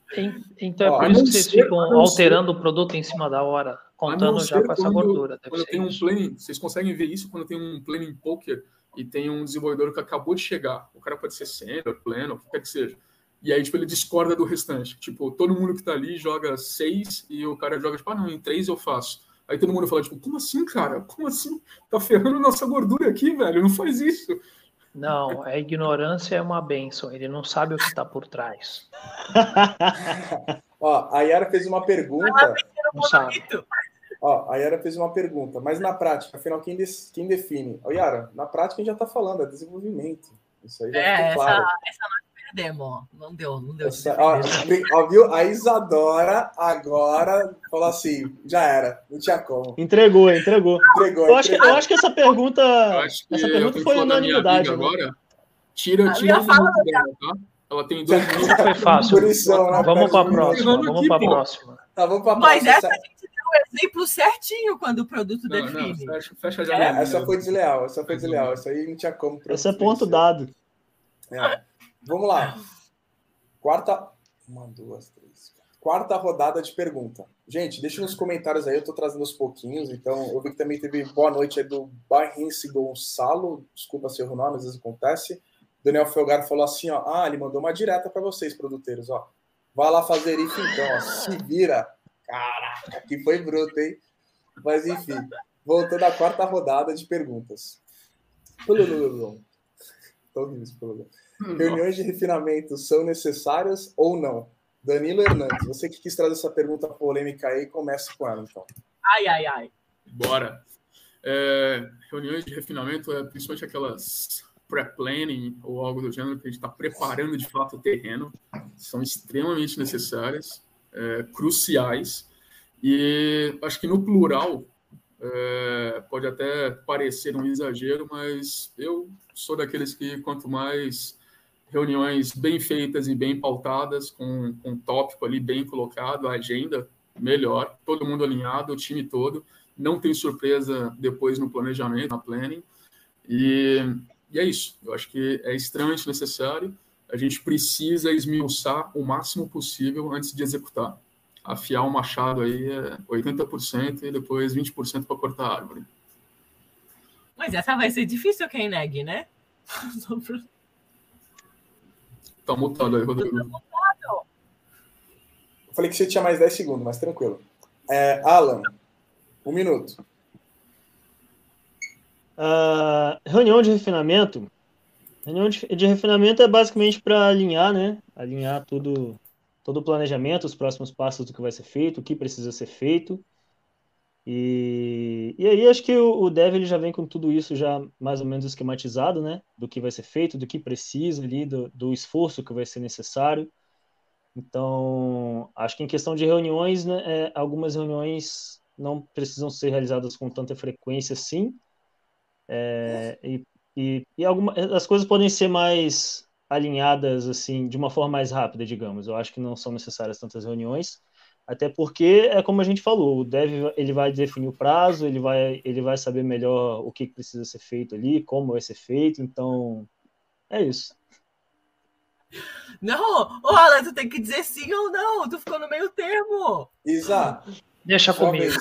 Então é Ó, por isso que vocês ser, ficam alterando ser... o produto em cima da hora contando já com essa gordura. Quando tem um planning, vocês conseguem ver isso quando tem um planning poker e tem um desenvolvedor que acabou de chegar. O cara pode ser senior, pleno, o que quer que seja. E aí, tipo, ele discorda do restante. Tipo, todo mundo que tá ali joga seis e o cara joga, tipo, ah, não, em três eu faço. Aí todo mundo fala, tipo, como assim, cara? Como assim? Tá ferrando nossa gordura aqui, velho? Não faz isso. Não, a ignorância é uma benção. Ele não sabe o que está por trás. Ó, a Yara fez uma pergunta. Não sabe. Ó, a Yara fez uma pergunta, mas na prática, afinal, quem, de, quem define? Ó, Yara, na prática a gente já está falando, é desenvolvimento. Isso aí já é, claro. essa, essa nós perdemos. Não deu, não deu. Essa, ó, ó, viu? A Isadora agora falou assim: já era, não tinha como. Entregou, entregou. entregou eu, acho que, eu acho que essa pergunta, que essa pergunta foi unanimidade. Né? Agora, tira, tira um fala, dela, tá? Ela tem dois minutos. Foi fácil. vamos para a próxima. Vamos para a próxima. Tá, vamos para a próxima. Mas essa a gente o exemplo certinho quando o produto não, define. Não, fecha, fecha é, essa foi desleal, essa foi desleal. Essa aí não tinha como. Esse é ponto dado. É. Vamos lá. Quarta. Uma, duas, três. quarta rodada de pergunta. Gente, deixa nos comentários aí, eu tô trazendo aos pouquinhos. Então, eu vi que também teve boa noite aí do Barrense Gonçalo. Desculpa se o nome, às vezes acontece. Daniel Felgar falou assim, ó. Ah, ele mandou uma direta para vocês, produtores, ó. Vai lá fazer isso então, ó. Se vira. Caraca, que foi bruto, hein? Mas enfim, voltando à quarta rodada de perguntas. Reuniões de refinamento são necessárias ou não? Danilo Hernandes, você que quis trazer essa pergunta polêmica aí, comece com ela, então. Ai, ai, ai. Bora. É, reuniões de refinamento, é, principalmente aquelas pré-planning ou algo do gênero, que a gente está preparando de fato o terreno, são extremamente necessárias, é, cruciais, e acho que no plural é, pode até parecer um exagero, mas eu sou daqueles que quanto mais reuniões bem feitas e bem pautadas, com, com um tópico ali bem colocado, a agenda melhor, todo mundo alinhado, o time todo, não tem surpresa depois no planejamento, na planning, e, e é isso, eu acho que é extremamente necessário, a gente precisa esmiuçar o máximo possível antes de executar. Afiar o machado aí é 80% e depois 20% para cortar a árvore. Mas essa vai ser difícil quem negue, né? Tá mutado aí, Rodrigo. Eu falei que você tinha mais 10 segundos, mas tranquilo. É, Alan, um minuto. Uh, reunião de refinamento. Reunião de, de refinamento é basicamente para alinhar, né? Alinhar tudo, todo o planejamento, os próximos passos do que vai ser feito, o que precisa ser feito. E, e aí acho que o, o Dev ele já vem com tudo isso já mais ou menos esquematizado, né? Do que vai ser feito, do que precisa ali, do, do esforço que vai ser necessário. Então, acho que em questão de reuniões, né, é, algumas reuniões não precisam ser realizadas com tanta frequência assim. É, e, e, e alguma, as coisas podem ser mais alinhadas assim de uma forma mais rápida, digamos. Eu acho que não são necessárias tantas reuniões. Até porque é como a gente falou, o dev ele vai definir o prazo, ele vai, ele vai saber melhor o que precisa ser feito ali, como vai ser feito, então é isso. Não, ô Alan, tu tem que dizer sim ou não, tu ficou no meio termo. Isa. Deixa comigo.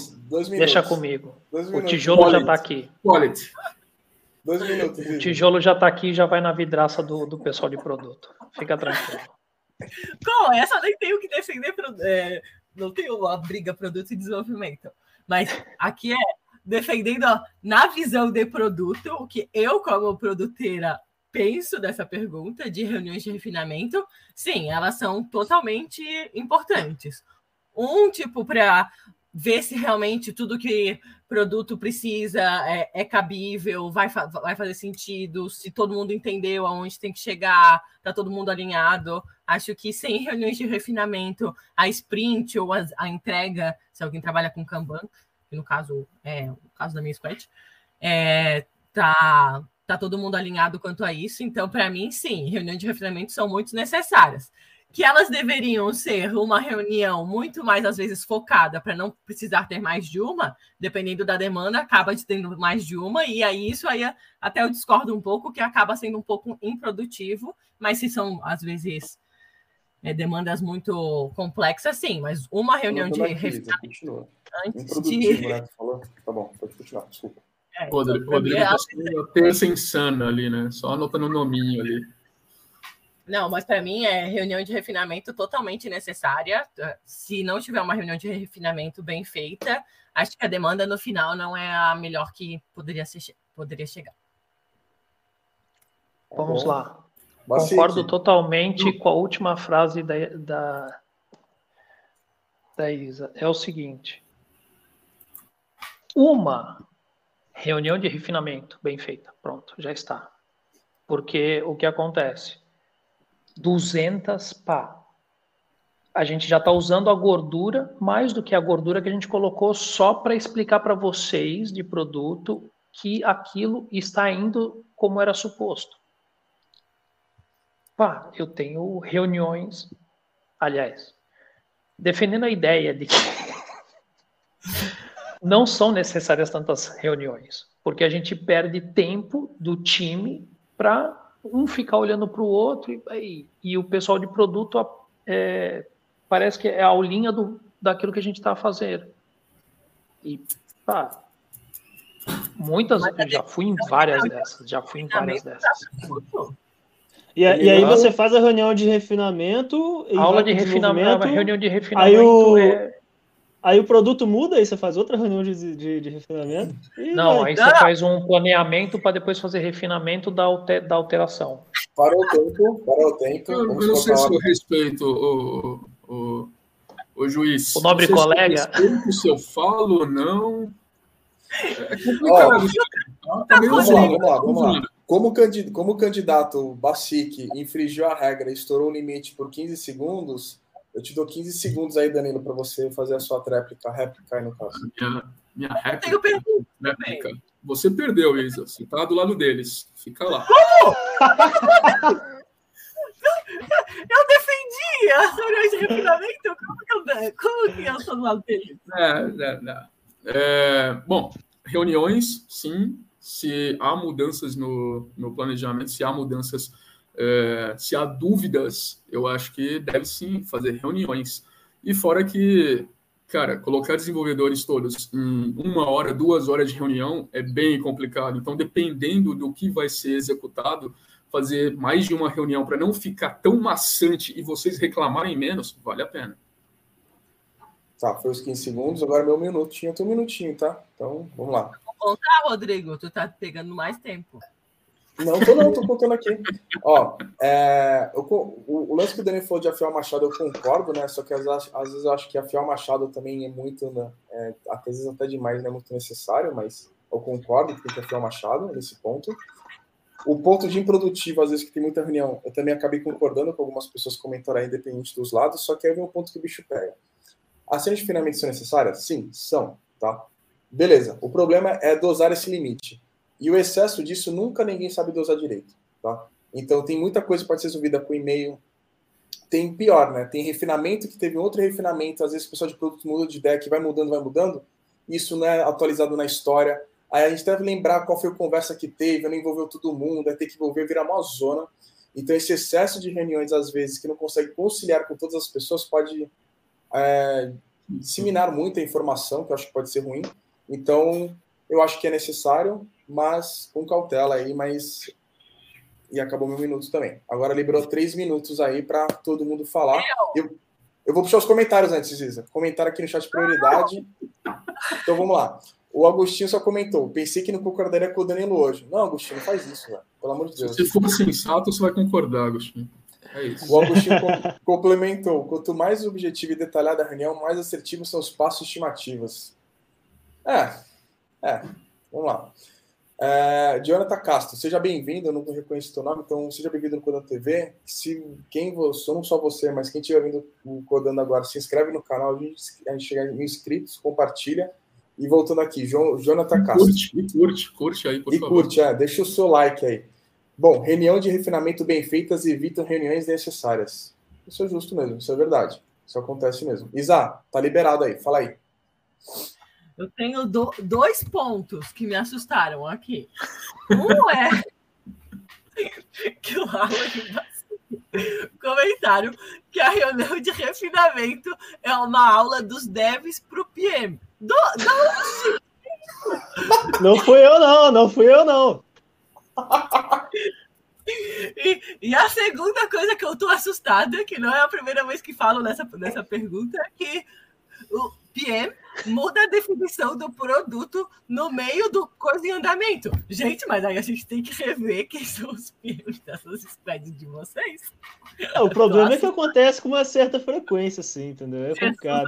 Deixa comigo. O tijolo já está aqui. Quality. Dois minutos. O tijolo já está aqui e já vai na vidraça do, do pessoal de produto. Fica tranquilo. Com essa nem tenho que defender é, não tem uma briga produto e desenvolvimento. Mas aqui é defendendo ó, na visão de produto, o que eu, como produteira, penso dessa pergunta de reuniões de refinamento. Sim, elas são totalmente importantes. Um tipo para ver se realmente tudo que produto precisa é, é cabível, vai, vai fazer sentido, se todo mundo entendeu aonde tem que chegar, está todo mundo alinhado. Acho que sem reuniões de refinamento, a sprint ou a, a entrega, se alguém trabalha com Kanban, que no caso é o caso da minha squad, é, tá, tá todo mundo alinhado quanto a isso. Então, para mim, sim, reuniões de refinamento são muito necessárias que elas deveriam ser uma reunião muito mais, às vezes, focada para não precisar ter mais de uma, dependendo da demanda, acaba de tendo mais de uma, e aí isso aí até eu discordo um pouco, que acaba sendo um pouco improdutivo, mas se são, às vezes, é, demandas muito complexas, sim, mas uma reunião de refinamento antes de... Né? Falou? Tá bom, pode continuar, desculpa. É, Rodrigo, então, Rodrigo é, terça insana ali, né? Só anotando o nominho ali. Não, mas para mim é reunião de refinamento totalmente necessária. Se não tiver uma reunião de refinamento bem feita, acho que a demanda no final não é a melhor que poderia, ser, poderia chegar. Vamos lá. Concordo totalmente com a última frase da, da, da Isa. É o seguinte: uma reunião de refinamento bem feita, pronto, já está. Porque o que acontece? 200 pá. A gente já está usando a gordura mais do que a gordura que a gente colocou só para explicar para vocês de produto que aquilo está indo como era suposto. Pá, eu tenho reuniões, aliás, defendendo a ideia de que não são necessárias tantas reuniões, porque a gente perde tempo do time para um ficar olhando para o outro e, e, e, o pessoal de produto é, parece que é a aulinha do, daquilo que a gente está fazendo. E, pá, muitas, já fui em várias dessas, já fui em várias dessas. E, e aí você faz a reunião de refinamento. Aula de refinamento, reunião de refinamento. Aí o, é... aí o produto muda, aí você faz outra reunião de, de, de refinamento. Não, aí você faz um planeamento para depois fazer refinamento da, alter, da alteração. Para o tempo, para o tempo. Eu, eu não sei se eu respeito o, o, o juiz. O nobre colega. Se, se eu falo ou não. É complicado. Ó, tá vamos, lá, vamos lá, vamos lá. Como, candidato, como o candidato Bacic infringiu a regra e estourou o limite por 15 segundos, eu te dou 15 segundos aí, Danilo, para você fazer a sua réplica, réplica aí no caso. Minha, minha réplica, réplica. Você perdeu, Isa. Você tá do lado deles. Fica lá. eu defendi as reuniões de refinamento. Como que eu, como que eu sou do lado deles? É, é, é. é bom, reuniões, sim se há mudanças no, no planejamento, se há mudanças, é, se há dúvidas, eu acho que deve sim fazer reuniões. E fora que, cara, colocar desenvolvedores todos em uma hora, duas horas de reunião é bem complicado. Então, dependendo do que vai ser executado, fazer mais de uma reunião para não ficar tão maçante e vocês reclamarem menos, vale a pena. Tá, foi os 15 segundos, agora meu minutinho, teu minutinho, tá? Então, vamos lá contar, Rodrigo. Tu tá pegando mais tempo. Não, tô não, tô contando aqui. Ó, é, eu, o, o, lance que o Dani falou de afiar o machado, eu concordo, né? Só que às, às vezes eu acho que afiar o machado também é muito, né? É, às vezes até demais, não é muito necessário, mas eu concordo afiar o machado nesse ponto. O ponto de improdutivo, às vezes que tem muita reunião, eu também acabei concordando com algumas pessoas que comentaram aí, independente dos lados, só que aí vem um ponto que o bicho pega. Cenas de finalmente são necessárias? Sim, são, tá? Beleza. O problema é dosar esse limite. E o excesso disso nunca ninguém sabe dosar direito, tá? Então tem muita coisa que pode ser resolvida com e-mail. Tem pior, né? Tem refinamento que teve outro refinamento, às vezes o pessoal de produto muda de ideia, que vai mudando, vai mudando. Isso não é atualizado na história. Aí a gente deve lembrar qual foi a conversa que teve, não envolveu todo mundo, vai ter que envolver, virar uma zona. Então esse excesso de reuniões, às vezes, que não consegue conciliar com todas as pessoas, pode é, disseminar muita informação, que eu acho que pode ser ruim. Então, eu acho que é necessário, mas com cautela aí, mas. E acabou meu minuto também. Agora liberou três minutos aí para todo mundo falar. Eu, eu vou puxar os comentários antes, Isa. Comentário aqui no chat prioridade. Então vamos lá. O Agostinho só comentou. Pensei que não concordaria com o Danilo hoje. Não, Agostinho, não faz isso, velho. Pelo amor de Deus. Se for sensato, você vai concordar, Agostinho. É isso. O Agostinho complementou. Quanto mais objetivo e detalhada a reunião, mais assertivos são os passos estimativos. É, é, vamos lá. É, Jonathan Castro, seja bem-vindo, eu não reconheço o seu nome, então seja bem-vindo no Codando TV. Se quem você, não só você, mas quem estiver vindo o Codando agora, se inscreve no canal, a gente, a gente chega em inscritos, compartilha. E voltando aqui, Jonathan Castro. Curte, e curte, curte aí, por e favor. E curte, é, deixa o seu like aí. Bom, reunião de refinamento bem feitas evitam reuniões necessárias. Isso é justo mesmo, isso é verdade. Isso acontece mesmo. Isa, tá liberado aí, fala aí. Eu tenho do, dois pontos que me assustaram aqui. Um é que o comentário que a reunião de refinamento é uma aula dos devs para o PM. Do, Não fui eu, não, não fui eu, não. E, e, a segunda coisa que eu tô assustada, que não é a primeira vez que falo nessa, nessa pergunta, é que o PM muda a definição do produto no meio do coisa em andamento. Gente, mas aí a gente tem que rever quem são os PMs dessas squads de vocês. É, o problema é que acontece com uma certa frequência, assim, entendeu? É complicado.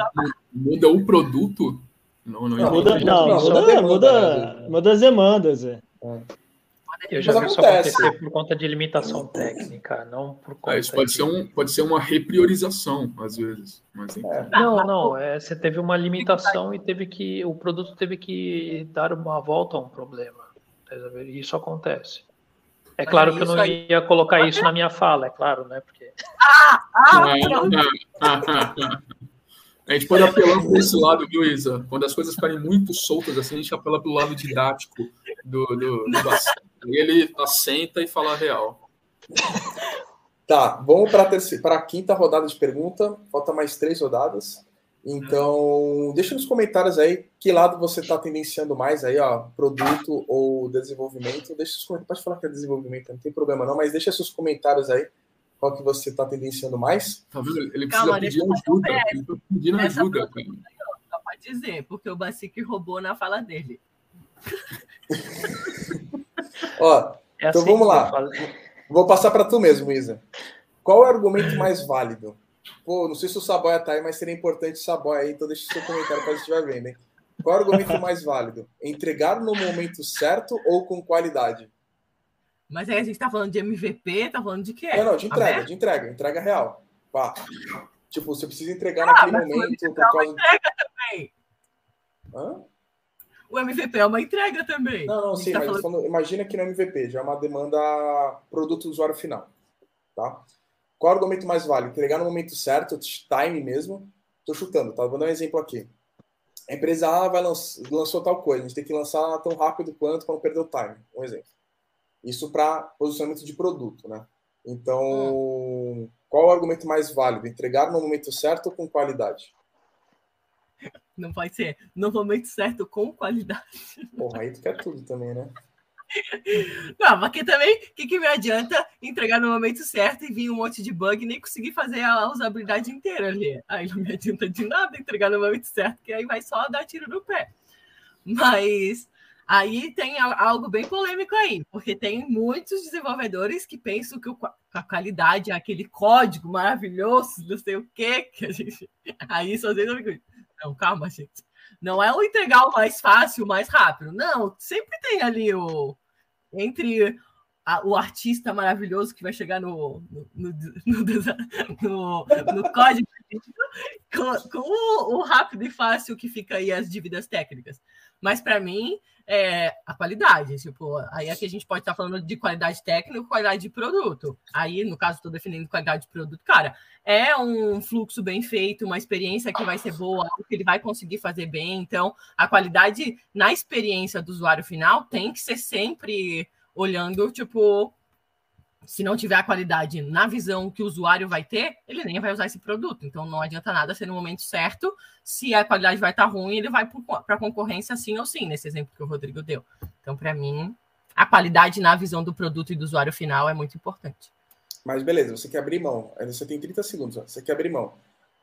Muda o produto? Não, não, não, muda, não, não, muda, muda, muda as demandas. É. é. Eu já vi isso acontecer por conta de limitação técnica, não por conta. É, isso pode, de... ser um, pode ser uma repriorização, às vezes. Mas, é. Não, não. É, você teve uma limitação e teve que. O produto teve que dar uma volta a um problema. E isso acontece. É claro que eu não aí... ia colocar isso na minha fala, é claro, né? Porque. Ah, ah, a gente pode apelar para esse lado, viu, Isa? Quando as coisas ficarem muito soltas, assim, a gente apela para o lado didático do, do, do, do ele assenta e fala a real. Tá Tá, vamos para a quinta rodada de pergunta. Falta mais três rodadas. Então, deixa nos comentários aí que lado você está tendenciando mais aí, ó, produto ou desenvolvimento. Deixa os comentários, pode falar que é desenvolvimento, não tem problema não, mas deixa seus comentários aí, qual que você está tendenciando mais. Tá vendo? Ele precisa Calma, pedir ajuda, ele tá pedindo ajuda. Só pode dizer, porque o Basic roubou na fala dele. ó, é então assim vamos lá. Vou passar para tu mesmo, Isa. Qual é o argumento mais válido? Pô, não sei se o Saboia tá aí, mas seria importante o Saboia aí, então deixa o seu comentário para a gente vendo, hein? Qual é o argumento mais válido? Entregar no momento certo ou com qualidade? Mas aí a gente tá falando de MVP, tá falando de quê? Não, não, de entrega, de entrega, entrega real. Pá. Tipo, você precisa entregar ah, naquele momento. Por causa... entrega também. Hã? O MVP é uma entrega também. Não, não, sim, tá mas falando... Falando, imagina que no MVP já é uma demanda produto usuário final. Tá? Qual é o argumento mais válido? Entregar no momento certo, time mesmo. Estou chutando, tá? Vou dar um exemplo aqui. A empresa A vai lanç... lançou tal coisa, a gente tem que lançar tão rápido quanto para não perder o time. Um exemplo. Isso para posicionamento de produto, né? Então, hum. qual é o argumento mais válido? Entregar no momento certo ou com qualidade? Não pode ser no momento certo com qualidade. Porra, aí tu quer tudo também, né? Não, porque também, o que, que me adianta entregar no momento certo e vir um monte de bug e nem conseguir fazer a usabilidade inteira ali? Aí não me adianta de nada entregar no momento certo, que aí vai só dar tiro no pé. Mas aí tem algo bem polêmico aí, porque tem muitos desenvolvedores que pensam que a qualidade é aquele código maravilhoso, não sei o quê, que a gente. Aí só vezes eu Não, calma, gente. Não é o o mais fácil, mais rápido. Não, sempre tem ali o, entre a, o artista maravilhoso que vai chegar no, no, no, no, no código com, com o, o, rápido e fácil que fica aí as dívidas técnicas. Mas para mim, é a qualidade. Tipo, aí aqui a gente pode estar falando de qualidade técnica qualidade de produto. Aí, no caso, estou definindo qualidade de produto. Cara, é um fluxo bem feito, uma experiência que vai ser boa, que ele vai conseguir fazer bem. Então, a qualidade na experiência do usuário final tem que ser sempre olhando, tipo, se não tiver a qualidade na visão que o usuário vai ter, ele nem vai usar esse produto. Então não adianta nada ser no momento certo. Se a qualidade vai estar ruim, ele vai para a concorrência sim ou sim, nesse exemplo que o Rodrigo deu. Então, para mim, a qualidade na visão do produto e do usuário final é muito importante. Mas beleza, você quer abrir mão. Você tem 30 segundos. Você quer abrir mão.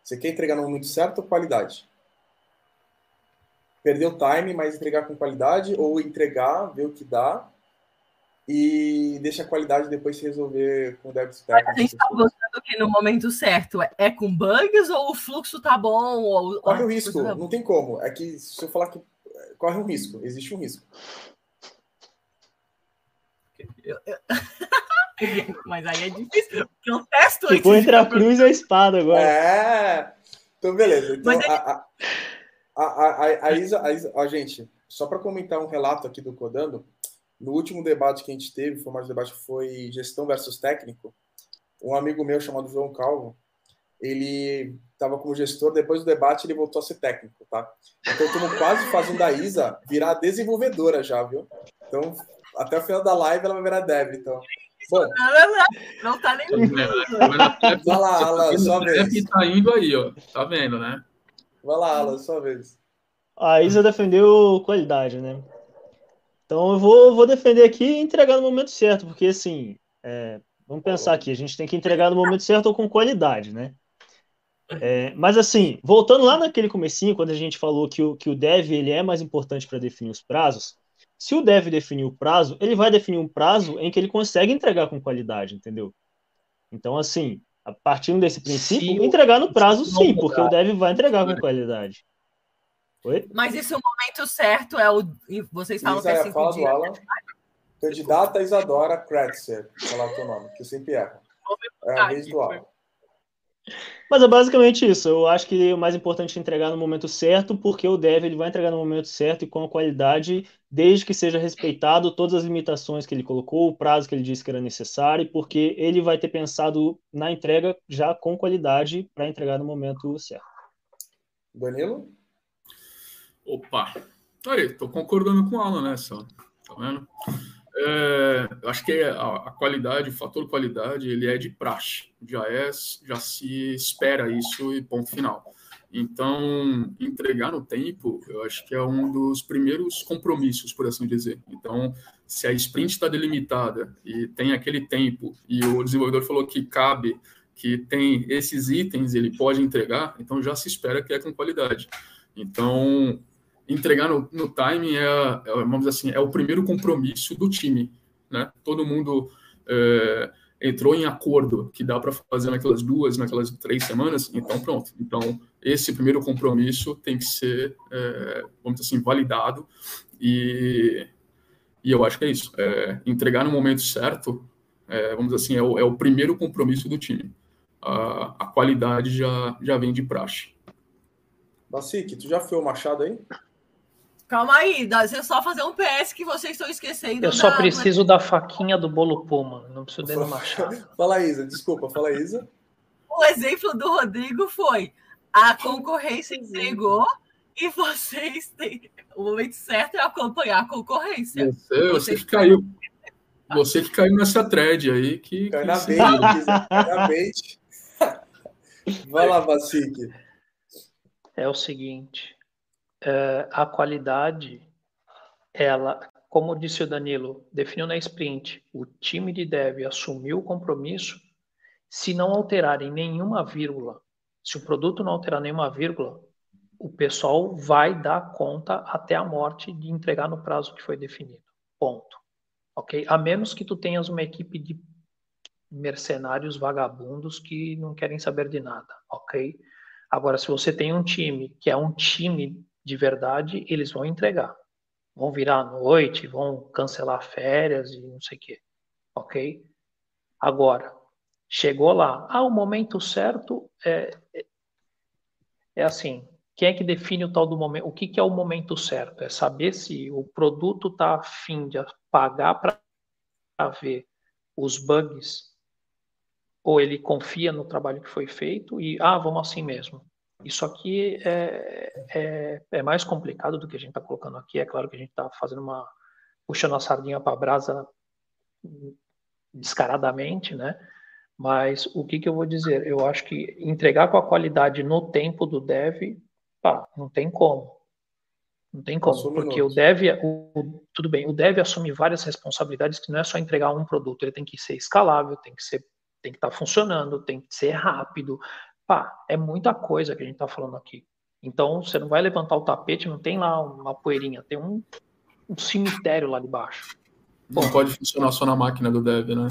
Você quer entregar no momento certo ou qualidade? Perder o time, mas entregar com qualidade, ou entregar, ver o que dá, e deixa a qualidade depois se resolver com o dev stack. A gente está buscando que no momento certo é, é com bugs ou o fluxo tá bom? Ou... Corre o risco, não tem como. É que se eu falar que corre um risco, existe um risco. Eu, eu... Mas aí é difícil, porque eu testo Ficou entre a cruz e a espada agora. É. Então, beleza. Então, a, a, a, a, a, Isa, a, Isa, a gente, só para comentar um relato aqui do Codando, no último debate que a gente teve, foi mais um debate que foi gestão versus técnico. Um amigo meu chamado João Calvo, ele estava como gestor, depois do debate ele voltou a ser técnico, tá? Então estamos quase fazendo a Isa virar desenvolvedora já, viu? Então, até o final da live ela vai virar dev, então. Bom, não, não tá nem. Vai lá, Alan, sua vez. Tá indo aí, ó. Tá vendo, né? Vai lá, Alan, sua vez. A Isa defendeu qualidade, né? Então eu vou, vou defender aqui e entregar no momento certo, porque assim, é, vamos pensar aqui, a gente tem que entregar no momento certo ou com qualidade, né? É, mas assim, voltando lá naquele comecinho, quando a gente falou que o, que o dev ele é mais importante para definir os prazos, se o dev definir o prazo, ele vai definir um prazo em que ele consegue entregar com qualidade, entendeu? Então, assim, a partir desse princípio, sim, entregar no prazo sim, porque o dev vai entregar com qualidade. Oi? Mas esse é o momento certo é o. Vocês falam Isa, que é cinco fala dias. Do Alan. Candidata Isadora Kretzer, falar o teu nome, que eu sempre erro. É a vez do Alan. Mas é basicamente isso. Eu acho que o mais importante é entregar no momento certo, porque o dev ele vai entregar no momento certo e com a qualidade, desde que seja respeitado todas as limitações que ele colocou, o prazo que ele disse que era necessário, porque ele vai ter pensado na entrega já com qualidade para entregar no momento certo. Danilo? Opa! Aí, tô concordando com o Alan nessa, tá vendo? É, acho que a, a, qualidade, o fator qualidade, ele é de praxe. Já é, já se espera isso e ponto final. Então, entregar no tempo, eu acho que é um dos primeiros compromissos, por assim dizer. Então, se a sprint está delimitada e tem aquele tempo e o desenvolvedor falou que cabe, que tem esses itens, ele pode entregar, então já se espera que é com qualidade. Então, entregar no, no timing é, é, vamos dizer assim, é o primeiro compromisso do time, né? Todo mundo é, entrou em acordo que dá para fazer naquelas duas, naquelas três semanas, então pronto. Então, esse primeiro compromisso tem que ser, é, vamos dizer assim, validado e, e eu acho que é isso. É, entregar no momento certo, é, vamos dizer assim, é o, é o, primeiro compromisso do time. A, a, qualidade já, já vem de praxe. Bacique, tu já foi o Machado aí? Calma aí, deixa eu só fazer um PS que vocês estão esquecendo. Eu só preciso da faquinha do bolo Puma, não preciso dele Machado. fala, Isa, desculpa, fala, Isa. O exemplo do Rodrigo foi: a concorrência entregou e vocês têm. O momento certo é acompanhar a concorrência. Você, você que caiu. Você que caiu nessa thread aí. Que, cai na bait, na bait. Vai lá, Bacique. É o seguinte uh, a qualidade, ela, como disse o Danilo, definiu na sprint, o time de dev assumiu o compromisso, se não alterarem nenhuma vírgula, se o produto não alterar nenhuma vírgula, o pessoal vai dar conta até a morte de entregar no prazo que foi definido. Ponto. Ok? A menos que tu tenhas uma equipe de mercenários vagabundos que não querem saber de nada, ok? Agora, se você tem um time que é um time de verdade, eles vão entregar. Vão virar à noite, vão cancelar férias e não sei o quê. Ok? Agora, chegou lá. Ah, o momento certo é, é, é assim. Quem é que define o tal do momento? O que, que é o momento certo? É saber se o produto está afim de pagar para ver os bugs ou ele confia no trabalho que foi feito e, ah, vamos assim mesmo. Isso aqui é, é, é, mais complicado do que a gente está colocando aqui. É claro que a gente está fazendo uma. puxando a sardinha para a brasa descaradamente, né? Mas o que, que eu vou dizer? Eu acho que entregar com a qualidade no tempo do dev, pá, não tem como. Não tem como, Assume porque o dev, o, o, tudo bem, o dev assume várias responsabilidades que não é só entregar um produto, ele tem que ser escalável, tem que ser, tem que estar tá funcionando, tem que ser rápido, Pá, é muita coisa que a gente está falando aqui. Então, você não vai levantar o tapete, não tem lá uma poeirinha, tem um, um cemitério lá debaixo. Não pode funcionar só na máquina do dev, né?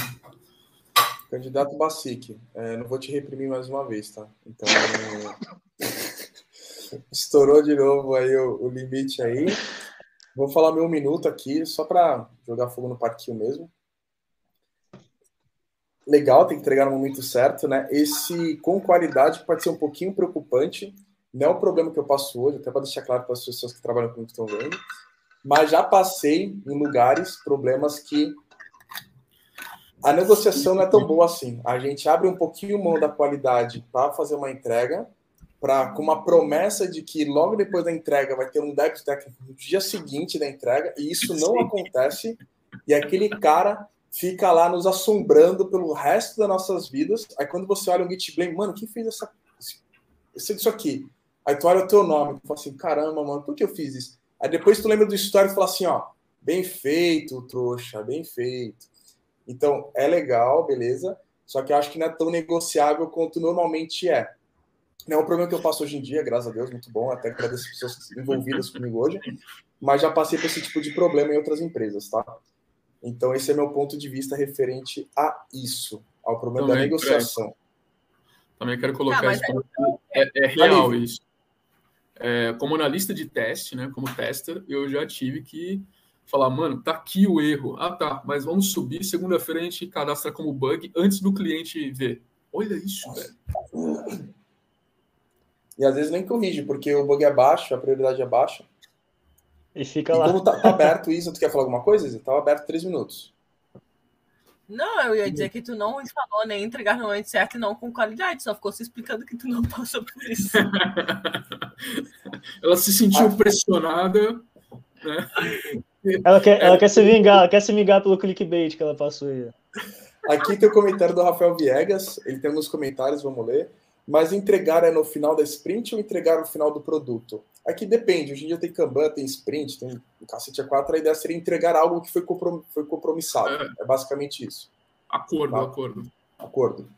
Candidato Bacique, é, não vou te reprimir mais uma vez, tá? Então, estourou de novo aí o, o, limite aí. Vou falar meu minuto aqui, só para jogar fogo no parquinho mesmo legal, tem que entregar no momento certo, né? Esse com qualidade pode ser um pouquinho preocupante. Não é um problema que eu passo hoje, até para deixar claro para as pessoas que trabalham comigo que estão vendo. Mas já passei em lugares, problemas que a negociação não é tão boa assim. A gente abre um pouquinho mão da qualidade para fazer uma entrega, para com uma promessa de que logo depois da entrega vai ter um débito técnico no dia seguinte da entrega, e isso não acontece. E aquele cara fica lá nos assombrando pelo resto das nossas vidas. Aí quando você olha um Git mano, quem fez essa, isso aqui? Aí tu olha o teu nome, tu fala assim, caramba, mano, por que eu fiz isso? Aí depois tu lembra do história e fala assim, ó, bem feito, trouxa, bem feito. Então, é legal, beleza, só que eu acho que não é tão negociável quanto normalmente é. Não é um problema que eu passo hoje em dia, graças a Deus, muito bom, até agradeço as pessoas envolvidas comigo hoje, mas já passei por esse tipo de problema em outras empresas, tá? Então, esse é meu ponto de vista referente a isso, ao problema Também, da negociação. Também quero colocar ah, isso. É, é, é real isso. É, como analista de teste, né, como tester, eu já tive que falar, mano, tá aqui o erro. Ah, tá, mas vamos subir. Segunda-feira a gente cadastra como bug antes do cliente ver. Olha isso, velho. E às vezes nem corrige, porque o bug é baixo, a prioridade é baixa. E fica lá. Como tá, tá, aberto isso, tu quer falar alguma coisa, Isa? Tava aberto três minutos. Não, eu ia dizer que tu não falou nem entregar no momento certo e não com qualidade, só ficou se explicando que tu não passou por isso. Ela se sentiu ah. pressionada Né? Ela, quer, ela quer se vingar, ela quer se vingar pelo clickbait que ela passou aí. Aqui tem o comentário do Rafael Viegas, ele tem alguns comentários, vamos ler. Mas entregar é no final da sprint ou entregar no final do produto? Aqui depende. Hoje em dia tem Kanban, tem sprint, tem cacete A4. A ideia seria entregar algo que foi, comprom foi compromissado. É. é basicamente isso. Acordo, tá? acordo. Acordo.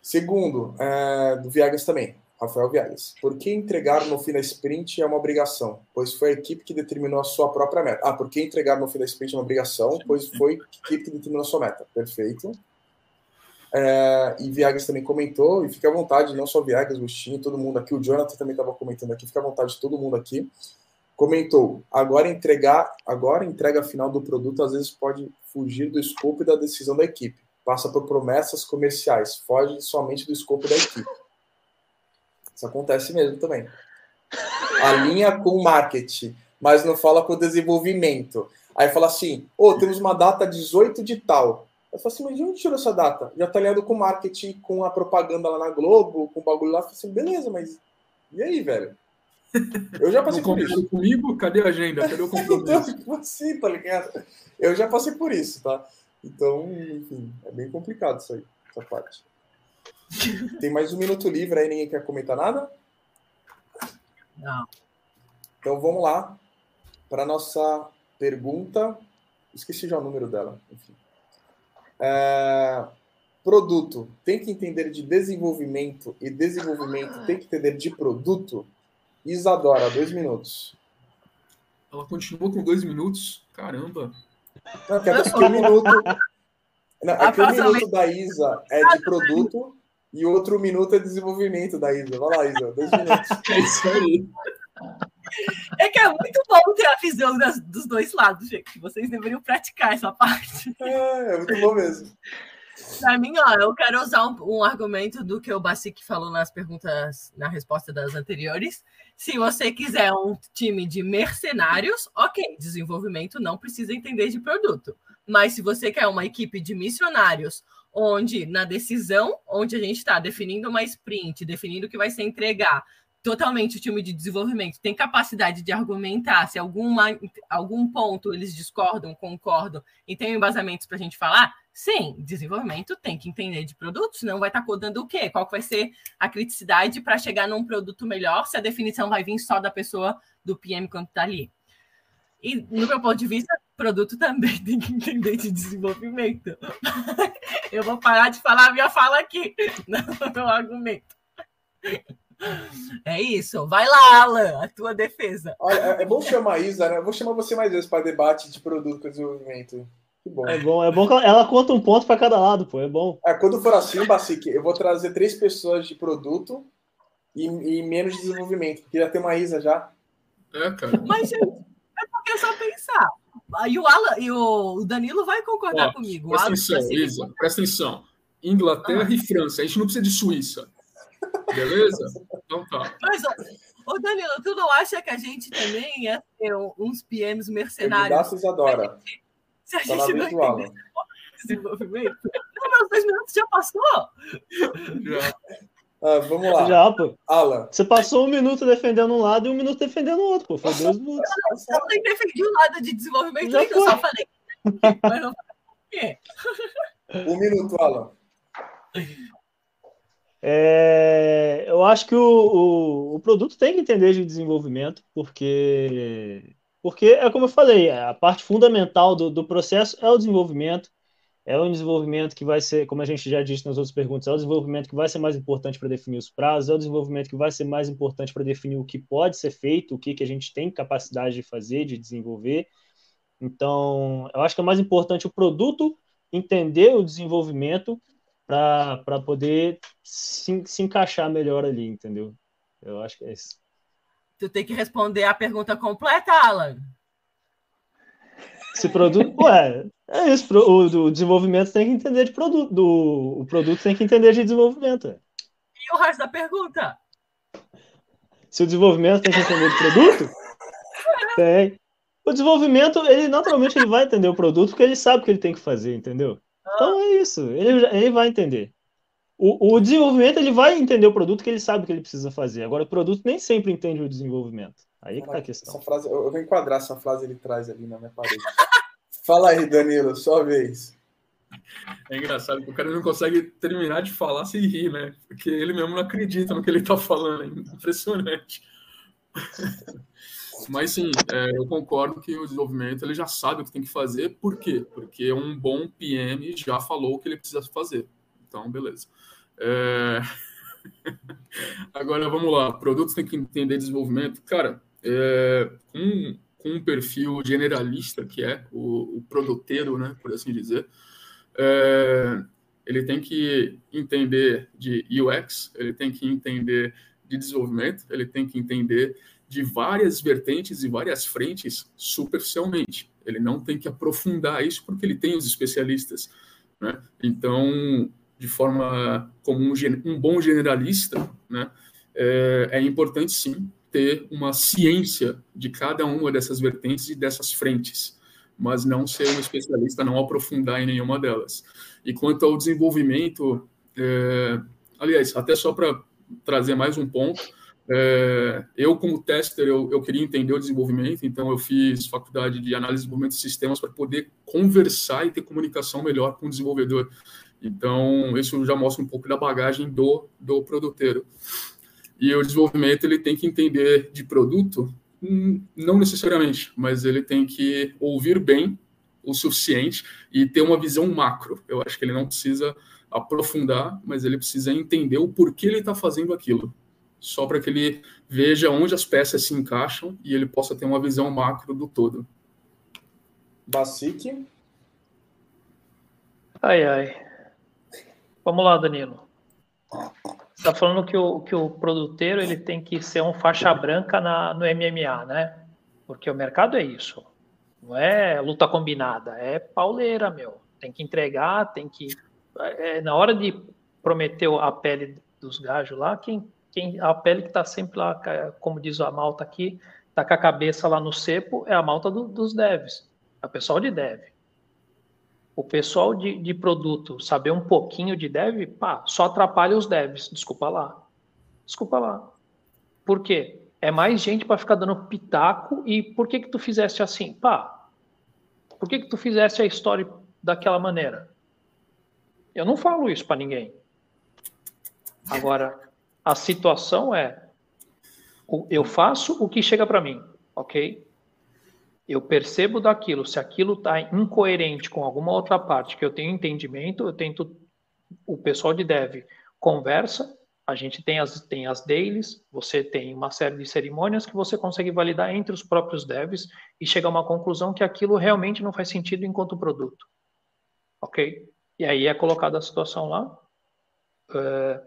Segundo, é, do Viegas também, Rafael Viegas. Por que entregar no fim da sprint é uma obrigação? Pois foi a equipe que determinou a sua própria meta. Ah, por que entregar no fim da sprint é uma obrigação? Pois foi a equipe que determinou a sua meta. Perfeito. É, e Viagas também comentou, e fica à vontade, não só Viagas, Agostinho, todo mundo aqui, o Jonathan também estava comentando aqui, fica à vontade todo mundo aqui. Comentou, agora entregar, agora entrega final do produto às vezes pode fugir do escopo e da decisão da equipe. Passa por promessas comerciais, foge somente do escopo da equipe. Isso acontece mesmo também. Alinha com o marketing, mas não fala com o desenvolvimento. Aí fala assim: ô, oh, temos uma data 18 de tal. Eu falei assim, mas de onde tirou essa data? Já tá alinhado com o marketing, com a propaganda lá na Globo, com o bagulho lá. Eu falei assim, beleza, mas e aí, velho? Eu já passei por isso. comigo? Cadê a agenda? Cadê o compromisso? então, assim, tá ligado? Eu já passei por isso, tá? Então, enfim, é bem complicado isso aí, essa parte. Tem mais um minuto livre aí, ninguém quer comentar nada? Não. Então vamos lá para nossa pergunta. Esqueci já o número dela. Enfim. É, produto tem que entender de desenvolvimento e desenvolvimento tem que entender de produto. Isadora, dois minutos. Ela continua com dois minutos? Caramba. Não, é que um minuto. Não, é que um minuto da Isa é de produto e outro minuto é de desenvolvimento da Isa. Vai lá, Isa, dois minutos. É isso aí. É que é muito bom ter a visão das, dos dois lados, gente. Vocês deveriam praticar essa parte. É, é muito bom mesmo. Pra mim, ó, eu quero usar um, um, argumento do que o Basic falou nas perguntas, na resposta das anteriores. Se você quiser um time de mercenários, ok, desenvolvimento não precisa entender de produto. Mas se você quer uma equipe de missionários, onde na decisão, onde a gente está definindo uma sprint, definindo o que vai ser entregar, totalmente o time de desenvolvimento tem capacidade de argumentar se alguma, algum ponto eles discordam, concordam e tem embasamentos para a gente falar, sim, desenvolvimento tem que entender de produto, senão vai estar tá codando o quê? Qual que vai ser a criticidade para chegar num produto melhor se a definição vai vir só da pessoa do PM quando está ali. E, no meu ponto de vista, produto também tem que entender de desenvolvimento. Eu vou parar de falar a minha fala aqui, não meu argumento. É isso. Vai lá, Alan, a tua defesa. Olha, é, bom chamar a Isa, né? Eu vou chamar você mais vezes para debate de produto com desenvolvimento. Que bom. É bom, é bom que ela conta um ponto para cada lado, pô. É bom. É, quando for assim, Basic, eu vou trazer três pessoas de produto e, e menos de desenvolvimento, porque já tem uma Isa já. É, cara. Mas, gente, é porque é só pensar. E o, Alan, e o Danilo vai concordar Ó, comigo. Presta atenção, Isa, presta atenção. Inglaterra ah. e França. A gente não precisa de Suíça. Beleza? Então tá. Mas, ô Danilo, tu não acha que a gente também ia ter uns PMs mercenários? Graças adora. Se a gente, se a tá gente não entender desenvolvimento. Não, meus dois minutos já passou. Já. Ah, vamos lá. Já, pô. Alan. Você passou um minuto defendendo um lado e um minuto defendendo o outro, pô. Foi dois minutos. Eu não nem defendi o lado de desenvolvimento, já eu só falei. Mas não falei Um minuto, Alan. É, eu acho que o, o, o, produto tem que entender de desenvolvimento, porque, porque é como eu falei, a parte fundamental do, do processo é o desenvolvimento, é o desenvolvimento que vai ser, como a gente já disse nas outras perguntas, é o desenvolvimento que vai ser mais importante para definir os prazos, é o desenvolvimento que vai ser mais importante para definir o que pode ser feito, o que, que a gente tem capacidade de fazer, de desenvolver. Então, eu acho que é mais importante o produto entender o desenvolvimento para poder se, se encaixar melhor ali, entendeu? Eu acho que é isso. Tu tem que responder a pergunta completa, Alan. Esse produto, ué, é isso. O, o, desenvolvimento tem que entender de produto. Do, o produto tem que entender de desenvolvimento. E o resto da pergunta? Se o desenvolvimento tem que entender de produto? tem. O desenvolvimento, ele naturalmente ele vai entender o produto porque ele sabe o que ele tem que fazer, entendeu? Então é isso, ele, ele vai entender. O, o desenvolvimento ele vai entender o produto que ele sabe que ele precisa fazer. Agora, o produto nem sempre entende o desenvolvimento. Aí que tá a questão. Essa frase, eu vou enquadrar essa frase ele traz ali na minha parede. Fala aí, Danilo, sua vez. É engraçado que o cara não consegue terminar de falar sem rir, né? Porque ele mesmo não acredita no que ele tá falando. É impressionante. Mas sim, é, eu concordo que o desenvolvimento ele já sabe o que tem que fazer. Por quê? Porque um bom PM já falou o que ele precisa fazer. Então, beleza. É... Agora vamos lá. Produtos tem que entender desenvolvimento. Cara, é, com, um perfil generalista, que é o, o produteiro, né, por assim dizer, é, ele tem que entender de UX, ele tem que entender de desenvolvimento, ele tem que entender de várias vertentes e várias frentes superficialmente. Ele não tem que aprofundar isso porque ele tem os especialistas. Né? Então, de forma como um, um bom generalista, né, é, é importante sim ter uma ciência de cada uma dessas vertentes e dessas frentes, mas não ser um especialista, não aprofundar em nenhuma delas. E quanto ao desenvolvimento, é, aliás, até só para trazer mais um ponto, é, eu como tester, eu, eu, queria entender o desenvolvimento, então eu fiz faculdade de análise de desenvolvimento de sistemas para poder conversar e ter comunicação melhor com o desenvolvedor. Então, isso já mostra um pouco da bagagem do, do produteiro. E o desenvolvimento ele tem que entender de produto, hum, não necessariamente, mas ele tem que ouvir bem o suficiente e ter uma visão macro. Eu acho que ele não precisa aprofundar, mas ele precisa entender o porquê ele está fazendo aquilo, só para que ele veja onde as peças se encaixam e ele possa ter uma visão macro do todo. Basic. Ai, ai. Vamos lá, Danilo está falando que o, que o produteiro ele tem que ser um faixa branca na, no MMA, né? Porque o mercado é isso. Não é luta combinada, é pauleira, meu. Tem que entregar, tem que. É, na hora de prometer a pele dos gajos lá, quem, quem a pele que está sempre lá, como diz a malta aqui, tá com a cabeça lá no cepo, é a malta do, dos devs, é o pessoal de dev o pessoal de, de produto saber um pouquinho de dev, pá, só atrapalha os devs. Desculpa lá. Desculpa lá. Por quê? É mais gente para ficar dando pitaco e por que que tu fizeste assim? Pá, por que que tu fizeste a história daquela maneira? Eu não falo isso para ninguém. Agora, a situação é eu faço o que chega para mim, ok? eu percebo daquilo, se aquilo está incoerente com alguma outra parte que eu tenho entendimento, eu tento, o pessoal de dev conversa, a gente tem as, tem as dailies, você tem uma série de cerimônias que você consegue validar entre os próprios devs e chegar a uma conclusão que aquilo realmente não faz sentido enquanto produto. Ok? E aí é colocada a situação lá. É,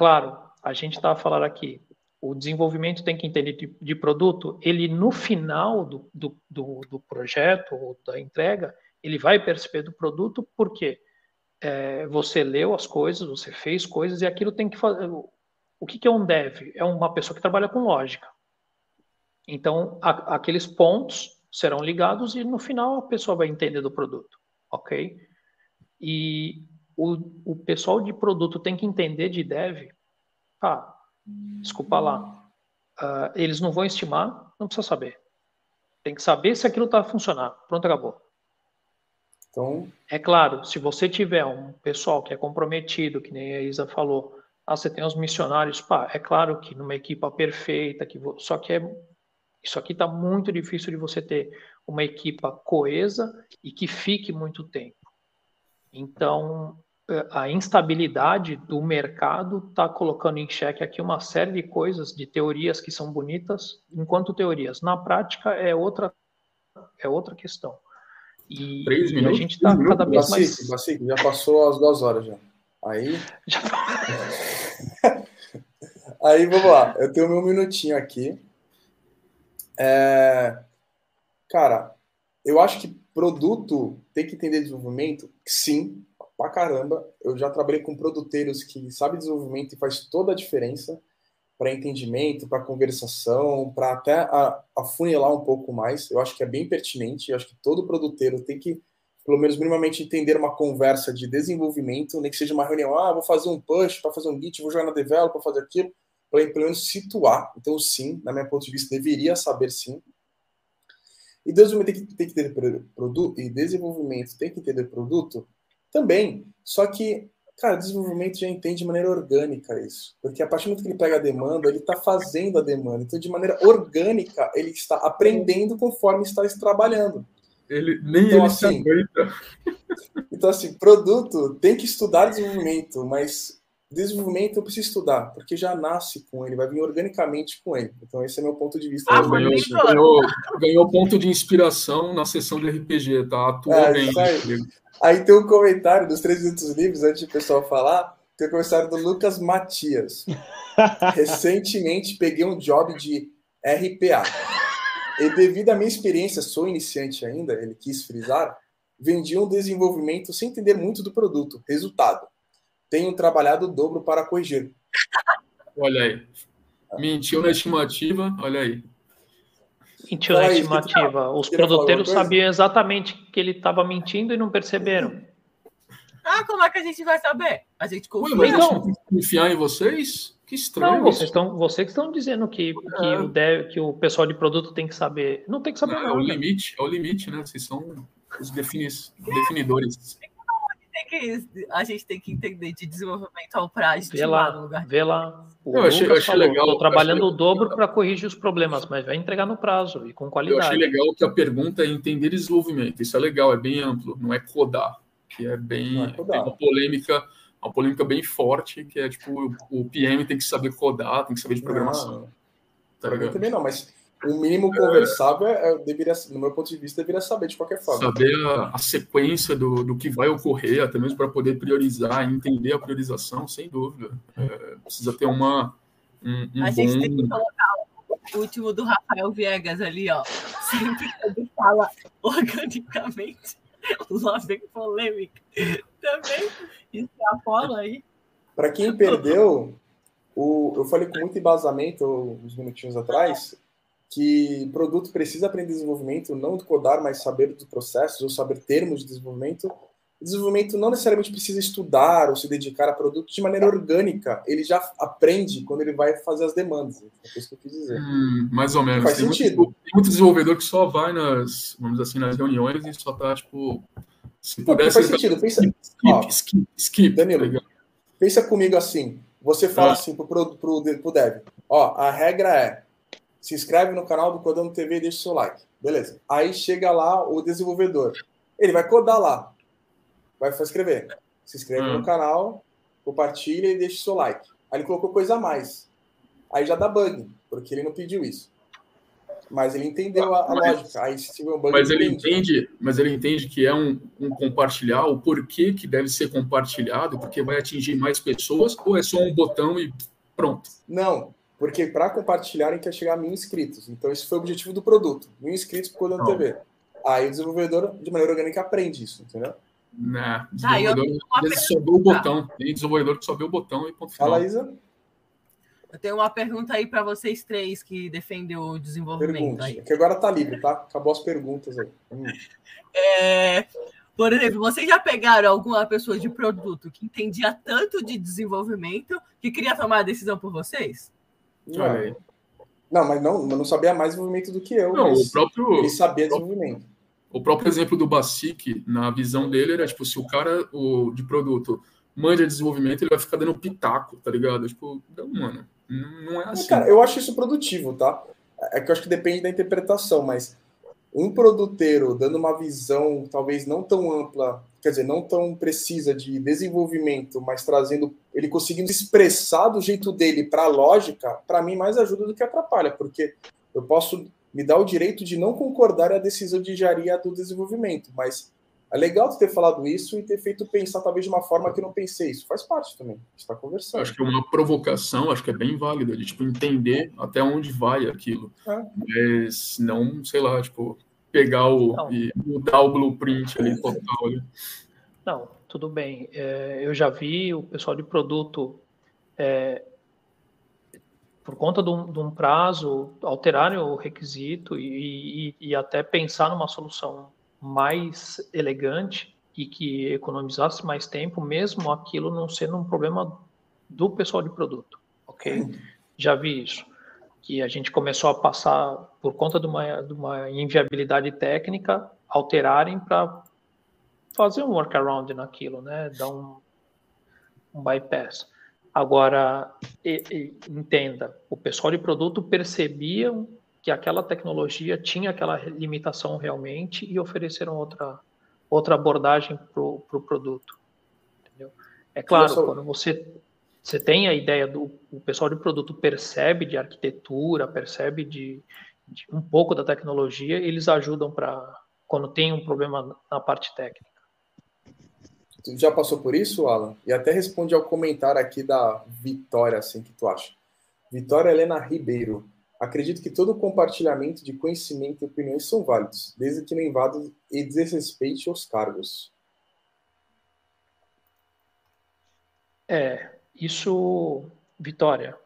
claro, a gente está a falar aqui, o desenvolvimento tem que entender de, de produto, ele no final do, do, do, do, projeto ou da entrega, ele vai perceber do produto porque é, você leu as coisas, você fez coisas e aquilo tem que fazer. O que, que é um dev? É uma pessoa que trabalha com lógica. Então, a, aqueles pontos serão ligados e no final a pessoa vai entender do produto, ok? E o, o pessoal de produto tem que entender de dev. Ah, Desculpa lá. Uh, eles não vão estimar, não precisa saber. Tem que saber se aquilo está funcionando. Pronto, acabou. Então... É claro, se você tiver um pessoal que é comprometido, que nem a Isa falou, ah, você tem os missionários, pá, é claro que numa equipa perfeita, que só que é, isso aqui está muito difícil de você ter uma equipa coesa e que fique muito tempo. Então, a instabilidade do mercado está colocando em xeque aqui uma série de coisas, de teorias que são bonitas, enquanto teorias. Na prática é outra é outra questão. E, Três minutos, a gente está cada vez mais. Bacique, já passou as duas horas já. Aí. Já... Aí vamos lá. Eu tenho meu minutinho aqui. É... Cara, eu acho que produto tem que entender desenvolvimento, sim, pra caramba. Eu já trabalhei com produteiros que sabem desenvolvimento e faz toda a diferença para entendimento, para conversação, para até afunilar um pouco mais. Eu acho que é bem pertinente. Eu acho que todo produteiro tem que, pelo menos minimamente, entender uma conversa de desenvolvimento, nem que seja uma reunião. Ah, vou fazer um push para fazer um git, vou jogar na develop para fazer aquilo. para pelo menos situar. Então, sim, na minha ponto de vista, deveria saber sim. E desenvolvimento tem que, tem que ter produto, e desenvolvimento tem que entender produto também. Só que, cara, desenvolvimento já entende de maneira orgânica isso. Porque a partir do momento que ele pega a demanda, ele está fazendo a demanda. Então, de maneira orgânica, ele está aprendendo conforme está trabalhando. Ele, nem então, ele assim, Então, assim, produto tem que estudar desenvolvimento, mas desenvolvimento eu preciso estudar, porque já nasce com ele, vai vir organicamente com ele. Então, esse é meu ponto de vista. Ah, ganhou, ganhou, ganhou, ponto de inspiração na sessão de RPG, tá? Atuou é, bem. Aí. aí tem um comentário dos três minutos livres, antes do pessoal falar, tem um comentário do Lucas Matias. Recentemente peguei um job de RPA. E devido à minha experiência, sou iniciante ainda, ele quis frisar, vendi um desenvolvimento sem entender muito do produto. Resultado: tenho trabalhado o dobro para corrigir. Olha aí. Mentiu na estimativa, olha aí. Mentiu na estimativa. Os produtores sabiam exatamente que ele estava mentindo e não perceberam. Ah, como é que a gente vai saber? A gente confia. Ué, mas não. confiar em vocês? Que estranho. Não, vocês estão, vocês que estão dizendo que, que, é. o dev, que o pessoal de produto tem que saber. Não tem que saber não, nada. É o limite, é o limite, né? Vocês são os definidores. A gente tem que entender de desenvolvimento ao prazo. Vê lá, no lugar vê lá. O eu achei, eu achei falou, legal. Estou trabalhando o dobro para corrigir os problemas, mas vai entregar no prazo e com qualidade. Eu achei legal que a pergunta é entender desenvolvimento. Isso é legal, é bem amplo, não é codar, que é bem é uma polêmica uma polêmica bem forte, que é tipo, o PM tem que saber codar, tem que saber de programação. Não, tá também não, mas o mínimo conversável é, é, deveria, no meu ponto de vista, deveria saber de qualquer forma. Saber a, a sequência do, do que vai ocorrer, até mesmo para poder priorizar, entender a priorização, sem dúvida. É, precisa ter uma. Um, um a bom... gente tem que colocar o último do Rafael Viegas ali, ó. Sempre que ele fala organicamente, lá vem polêmica. Também extrapola aí. Para quem perdeu, o, eu falei com muito embasamento uns minutinhos atrás que produto precisa aprender desenvolvimento, não codar, mas saber dos processos ou saber termos de desenvolvimento. O desenvolvimento não necessariamente precisa estudar ou se dedicar a produto de maneira orgânica. Ele já aprende quando ele vai fazer as demandas. É isso que eu quis dizer. Hum, mais ou menos. Faz tem sentido. Muito, tem muito desenvolvedor que só vai nas, vamos dizer assim, nas reuniões e só tá, tipo, se pudesse. Faz sentido. Pensa, skip, ó, skip, skip, Danilo, tá pensa comigo assim. Você fala ah. assim pro, pro, pro, pro dev: ó, a regra é se inscreve no canal do Codando TV e deixa o seu like. Beleza. Aí chega lá o desenvolvedor. Ele vai codar lá. Vai escrever. Se inscreve no hum. canal, compartilha e deixa o seu like. Aí ele colocou coisa a mais. Aí já dá bug, porque ele não pediu isso. Mas ele entendeu a, a mas, lógica. Aí se tiver um bug, mas ele entende, mas ele entende que é um, um, compartilhar, o porquê que deve ser compartilhado, porque vai atingir mais pessoas, ou é só um botão e pronto? Não, porque para compartilharem quer chegar a mil inscritos. Então, esse foi o objetivo do produto. Mil inscritos por Codando TV. Aí o desenvolvedor, de maneira orgânica, aprende isso, entendeu? Né, desenvolvedor, ah, eu só vê o botão. Tem desenvolvedor que só vê o botão e ponto final. Fala, Isa. Eu tenho uma pergunta aí para vocês três que defendem o desenvolvimento. Pergunte. Aí. Que agora tá livre, tá? Acabou as perguntas aí. Hum. É, por exemplo, vocês já pegaram alguma pessoa de produto que entendia tanto de desenvolvimento que queria tomar a decisão por vocês? Não, não mas não, não sabia mais desenvolvimento do que eu. Não, o próprio. Ele sabia desenvolvimento. O próprio exemplo do Basic, na visão dele, era tipo, se o cara o, de produto manja desenvolvimento, ele vai ficar dando pitaco, tá ligado? Tipo, não, mano, não é assim. Cara, eu acho isso produtivo, tá? É que eu acho que depende da interpretação, mas um produteiro dando uma visão talvez não tão ampla, quer dizer, não tão precisa de desenvolvimento, mas trazendo ele conseguindo expressar do jeito dele para a lógica, para mim mais ajuda do que atrapalha, porque eu posso me dar o direito de não concordar a decisão de engenharia do desenvolvimento, mas é legal tu ter falado isso e ter feito pensar talvez de uma forma que eu não pensei. Isso faz parte também. está conversando. Acho que é uma provocação, acho que é bem válida, de tipo, entender até onde vai aquilo. É. Mas não, sei lá, tipo, pegar o não. e mudar o blueprint ali total. Ali. Não, tudo bem. É, eu já vi o pessoal de produto é, por conta de um, de um, prazo, alterarem o requisito e, e, e, até pensar numa solução mais elegante e que economizasse mais tempo, mesmo aquilo não sendo um problema do pessoal de produto, ok? já vi isso. Que a gente começou a passar, por conta de uma, de uma inviabilidade técnica, alterarem para fazer um workaround naquilo, né? Dar um, um bypass. Agora, e, e, entenda, o pessoal de produto percebia que aquela tecnologia tinha aquela limitação realmente e ofereceram outra, outra abordagem para o pro produto. Entendeu? É claro, quando você, você tem a ideia do o pessoal de produto percebe de arquitetura, percebe de, de um pouco da tecnologia, eles ajudam para quando tem um problema na parte técnica. Tu já passou por isso, Alan? E até responde ao comentário aqui da Vitória, assim, que tu acha. Vitória Helena Ribeiro. Acredito que todo compartilhamento de conhecimento e opiniões são válidos, desde que não invada e desrespeite os cargos. É, isso, Vitória.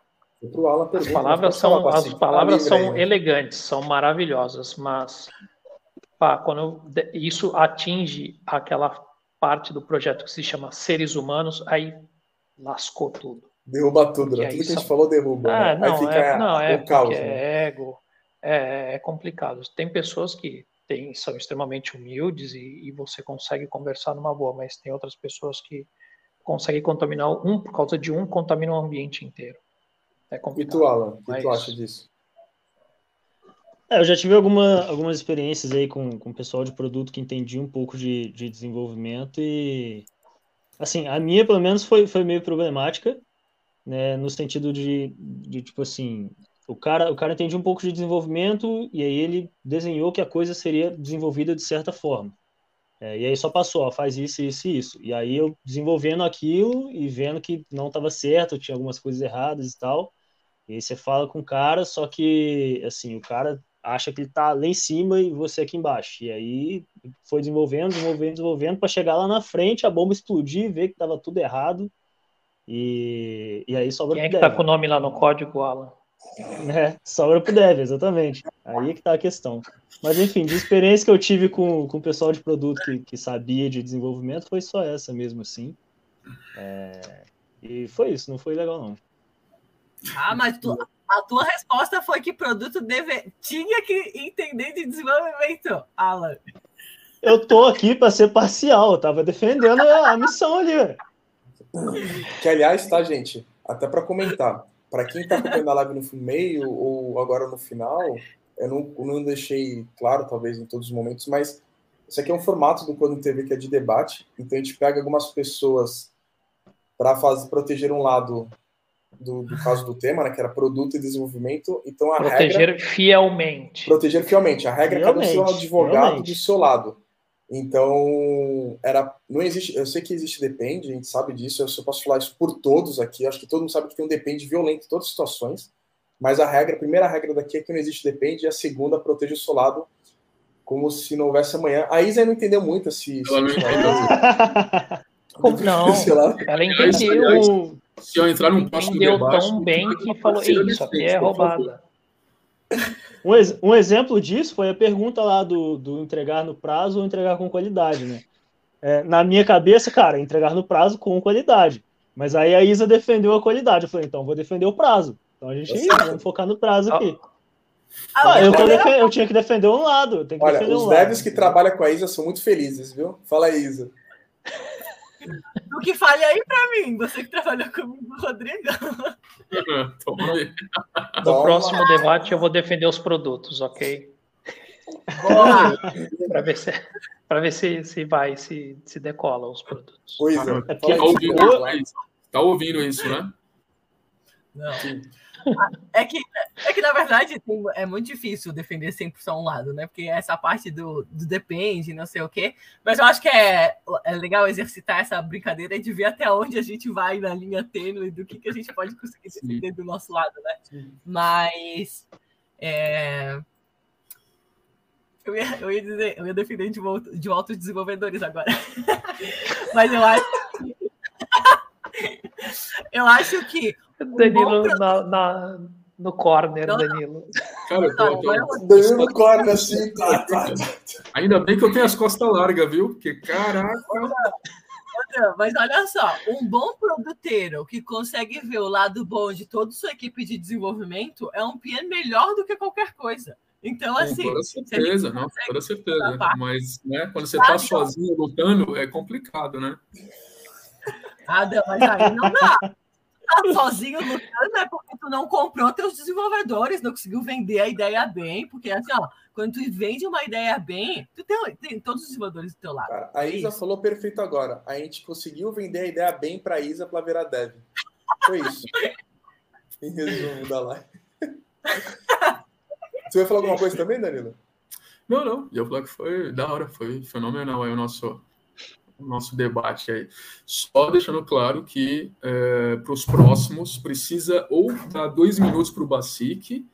Alan, as palavras são, as palavras são elegantes, são maravilhosas, mas pá, quando isso atinge aquela parte do projeto que se chama Seres Humanos, aí lascou tudo. Derruba tudo, né? Tudo que a gente falou derruba. Ah, né? não, aí fica é, não, é o caos. Né? É ego, é, é, complicado. Tem pessoas que tem, são extremamente humildes e, e, você consegue conversar numa boa, mas tem outras pessoas que conseguem contaminar um, por causa de um, contaminam o ambiente inteiro. É complicado. E tu, Alan, o que tu acha disso? É, eu já tive alguma, algumas experiências aí com, com pessoal de produto que entendia um pouco de, de desenvolvimento e, assim, a minha, pelo menos, foi, foi meio problemática, né, no sentido de, de, tipo assim, o cara, o cara entendia um pouco de desenvolvimento e aí ele desenhou que a coisa seria desenvolvida de certa forma. É, e aí só passou, ó, faz isso, isso e isso. E aí eu desenvolvendo aquilo e vendo que não estava certo, tinha algumas coisas erradas e tal. E aí você fala com o cara, só que, assim, o cara acha que ele está lá em cima e você aqui embaixo. E aí foi desenvolvendo, desenvolvendo, desenvolvendo, para chegar lá na frente, a bomba explodir, ver que estava tudo errado. E, e aí sobra Quem é que está com o nome lá no código, Alan? É, sobra pro dev, exatamente. Aí é que tá a questão. Mas enfim, de experiência que eu tive com, com o pessoal de produto que, que sabia de desenvolvimento, foi só essa mesmo, assim. É, e foi isso, não foi legal, não. Ah, mas tu, a tua resposta foi que produto deve, tinha que entender de desenvolvimento, Alan. Eu tô aqui para ser parcial, eu tava defendendo a missão ali. Que aliás, tá, gente? Até para comentar, para quem tá acompanhando a live no meio ou agora no final, eu não, não deixei claro, talvez em todos os momentos, mas isso aqui é um formato do Quando TV que é de debate, então a gente pega algumas pessoas para proteger um lado do, do caso do tema, né, que era produto e desenvolvimento. Então a proteger regra, fielmente. Proteger fielmente. A regra é cada um advogado do seu lado. Então, era, não existe, eu sei que existe depende, a gente sabe disso, eu só posso falar isso por todos aqui, acho que todo mundo sabe que tem um depende violento em todas as situações, mas a regra, a primeira regra daqui é que não existe depende, e a segunda protege o seu lado como se não houvesse amanhã. A Isa não entendeu muito se... Ela não entendeu. não, ela entendeu. Se eu entrar num próximo Entendeu debate, tão bem que falou, isso aqui é roubada. Um, ex um, exemplo disso foi a pergunta lá do, do entregar no prazo ou entregar com qualidade, né? É, na minha cabeça, cara, entregar no prazo com qualidade. Mas aí a Isa defendeu a qualidade. Eu falei, então vou defender o prazo. Então a gente tá vamos focar no prazo aqui. Ah, eu, eu, tinha que defender um lado. Olha, os um devs que trabalham com a Isa são muito felizes, viu? Fala aí, Isa. O que fale aí para mim, você que trabalhou comigo, Rodrigo. No próximo debate eu vou defender os produtos, ok? para ver se para ver se, se vai se, se decola os produtos. Pois é. tá, ouvindo, tá ouvindo isso, né? Não. É que, é que, na verdade, é muito difícil defender sempre só um lado, né? Porque essa parte do, do depende, não sei o quê. Mas eu acho que é, é legal exercitar essa brincadeira de ver até onde a gente vai na linha tênue do que, que a gente pode conseguir defender Sim. do nosso lado, né? Sim. Mas. É... Eu ia, eu ia dizer, eu ia defender de, de altos desenvolvedores agora. Mas eu acho eu acho que Danilo na, na, no corner, não, Danilo. Cara, eu tô, tô... Danilo no corner, assim. Tá, tá. Ainda bem que eu tenho as costas largas, viu? Porque, caraca. Mas olha só, um bom produteiro que consegue ver o lado bom de toda sua equipe de desenvolvimento é um PM melhor do que qualquer coisa. Então, assim. Com toda certeza, não, com toda certeza. Mas, né, quando você está sozinho lutando, é complicado, né? Adam, mas aí não dá. Tá sozinho lutando é porque tu não comprou teus desenvolvedores, não conseguiu vender a ideia bem, porque assim, ó, quando tu vende uma ideia bem, tu tem, tem todos os desenvolvedores do teu lado. Cara, a Isa isso. falou perfeito agora. A gente conseguiu vender a ideia bem para a Isa para virar dev. Foi isso. em resumo da live. Você vai falar alguma coisa também, Danilo? Não, não. Eu falar que foi da hora, foi fenomenal aí o nosso, nosso debate aí. Só deixando claro que é, para os próximos precisa ou dar dois minutos para o Basic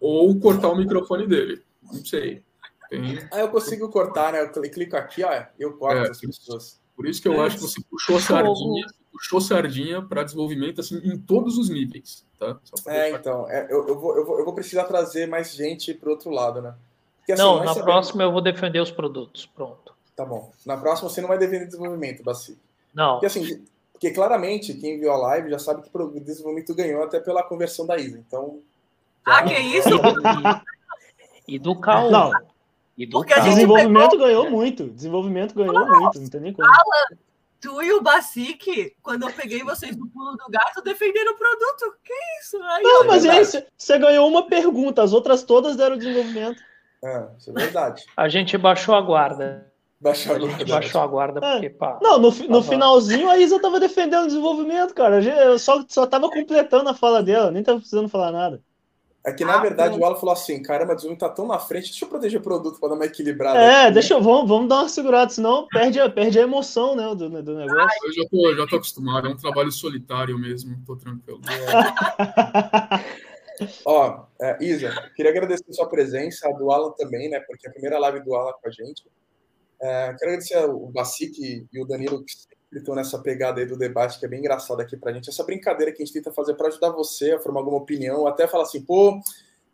ou cortar o microfone dele. Não sei. Tem... Ah, eu consigo cortar, né? Eu clico aqui, ó, eu corto é, as pessoas. Por isso que eu é. acho que você puxou sardinha, puxou sardinha para desenvolvimento assim em todos os níveis, tá? é, então, é, eu, eu, vou, eu, vou, eu vou precisar trazer mais gente para o outro lado, né? Porque, assim, não, na próxima eu vou defender os produtos, pronto. Tá bom. Na próxima você não vai defender desenvolvimento, Baci. Não. Porque assim, porque claramente quem viu a live já sabe que o desenvolvimento ganhou até pela conversão da Isa. Então. Ah, que isso? E do Cal. Não. E do Porque Desenvolvimento pegou... ganhou muito. Desenvolvimento ganhou Nossa, muito. Não tem nem como. Alan, tu e o Basic, quando eu peguei vocês do pulo do gato, defenderam o produto. Que isso? Aí, não, mas aí você ganhou uma pergunta, as outras todas deram desenvolvimento. É, isso é verdade. A gente baixou a guarda. Baixou a, gente baixou a guarda é. porque, pá. Não, no, no finalzinho a Isa tava defendendo o desenvolvimento, cara. Eu só, só tava completando a fala dela, nem tava precisando falar nada. É que, na ah, verdade, o Alan falou assim: caramba, o Zoom tá tão na frente, deixa eu proteger o produto para dar uma equilibrada. É, aqui. deixa eu, vamos, vamos dar uma segurada, senão perde, a, perde a emoção né, do, do negócio. Eu já tô, já tô acostumado, é um trabalho solitário mesmo, tô tranquilo. Ó, é, Isa, queria agradecer a sua presença, a do Alan também, né? Porque é a primeira live do Alan com a gente. É, quero agradecer o Basic e o Danilo, que estão nessa pegada aí do debate, que é bem engraçado aqui pra gente. Essa brincadeira que a gente tenta fazer para ajudar você a formar alguma opinião, até falar assim, pô,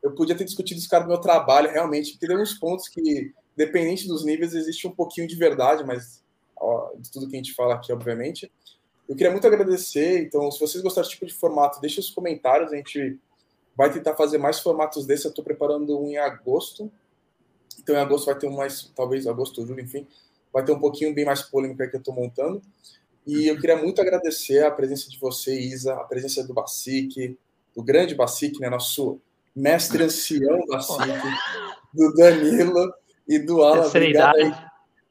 eu podia ter discutido isso cara do meu trabalho, realmente, porque tem uns pontos que, dependente dos níveis, existe um pouquinho de verdade, mas ó, de tudo que a gente fala aqui, obviamente. Eu queria muito agradecer, então, se vocês gostaram desse tipo de formato, deixe os comentários, a gente vai tentar fazer mais formatos desse, eu estou preparando um em agosto, então em agosto vai ter um mais, talvez agosto, julho, enfim, vai ter um pouquinho bem mais polêmica que eu estou montando. E eu queria muito agradecer a presença de você, Isa, a presença do Bacique, do grande Bacique, né, nosso mestre ancião Bacique, do Danilo e do Alan. Obrigado,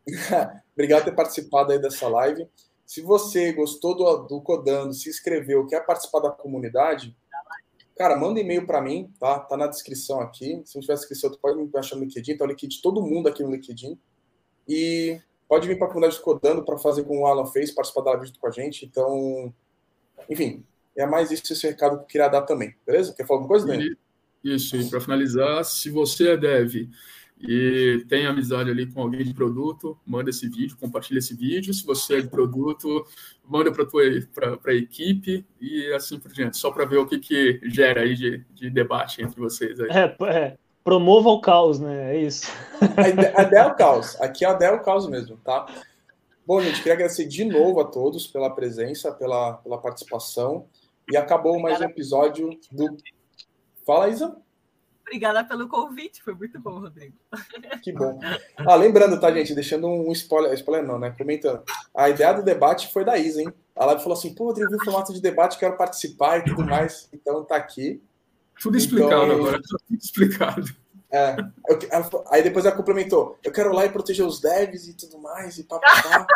obrigado por ter participado aí dessa live. Se você gostou do, do Codando, se inscreveu, quer participar da comunidade, cara, manda e-mail para mim, tá? Tá na descrição aqui. Se não tiver descrição, tu pode me achar no LinkedIn, tá o LinkedIn, todo mundo aqui no LinkedIn. E pode vir para a comunidade Codando para fazer como o Alan fez, participar da live com a gente. Então, enfim, é mais isso esse recado que eu queria dar também, beleza? Quer falar alguma coisa, Dani? Isso, e para finalizar, se você é dev e tem amizade ali com alguém de produto, manda esse vídeo, compartilha esse vídeo. Se você é de produto, manda para a equipe e assim por diante, só para ver o que, que gera aí de, de debate entre vocês. Aí. É, é, promova o caos, né? É isso. A ideia é o caos. Aqui a ideia é o caos mesmo, tá? Bom, gente, queria agradecer de novo a todos pela presença, pela, pela participação. E acabou mais um episódio do. Fala, Isa. Obrigada pelo convite, foi muito bom, Rodrigo. Que bom. Ah, lembrando, tá, gente? Deixando um spoiler, spoiler não, né? Comentando. A ideia do debate foi da Isa, hein? Ela falou assim: pô, Rodrigo, o formato de debate, quero participar e tudo mais. Então tá aqui. Tudo explicado então, agora, tudo explicado. É, eu, aí depois ela complementou: eu quero ir lá e proteger os devs e tudo mais, e papapá.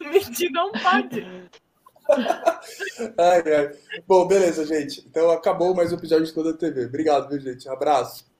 Mentir não pode. ai, ai. Bom, beleza, gente. Então acabou mais um episódio de Toda TV. Obrigado, viu, gente? Abraço.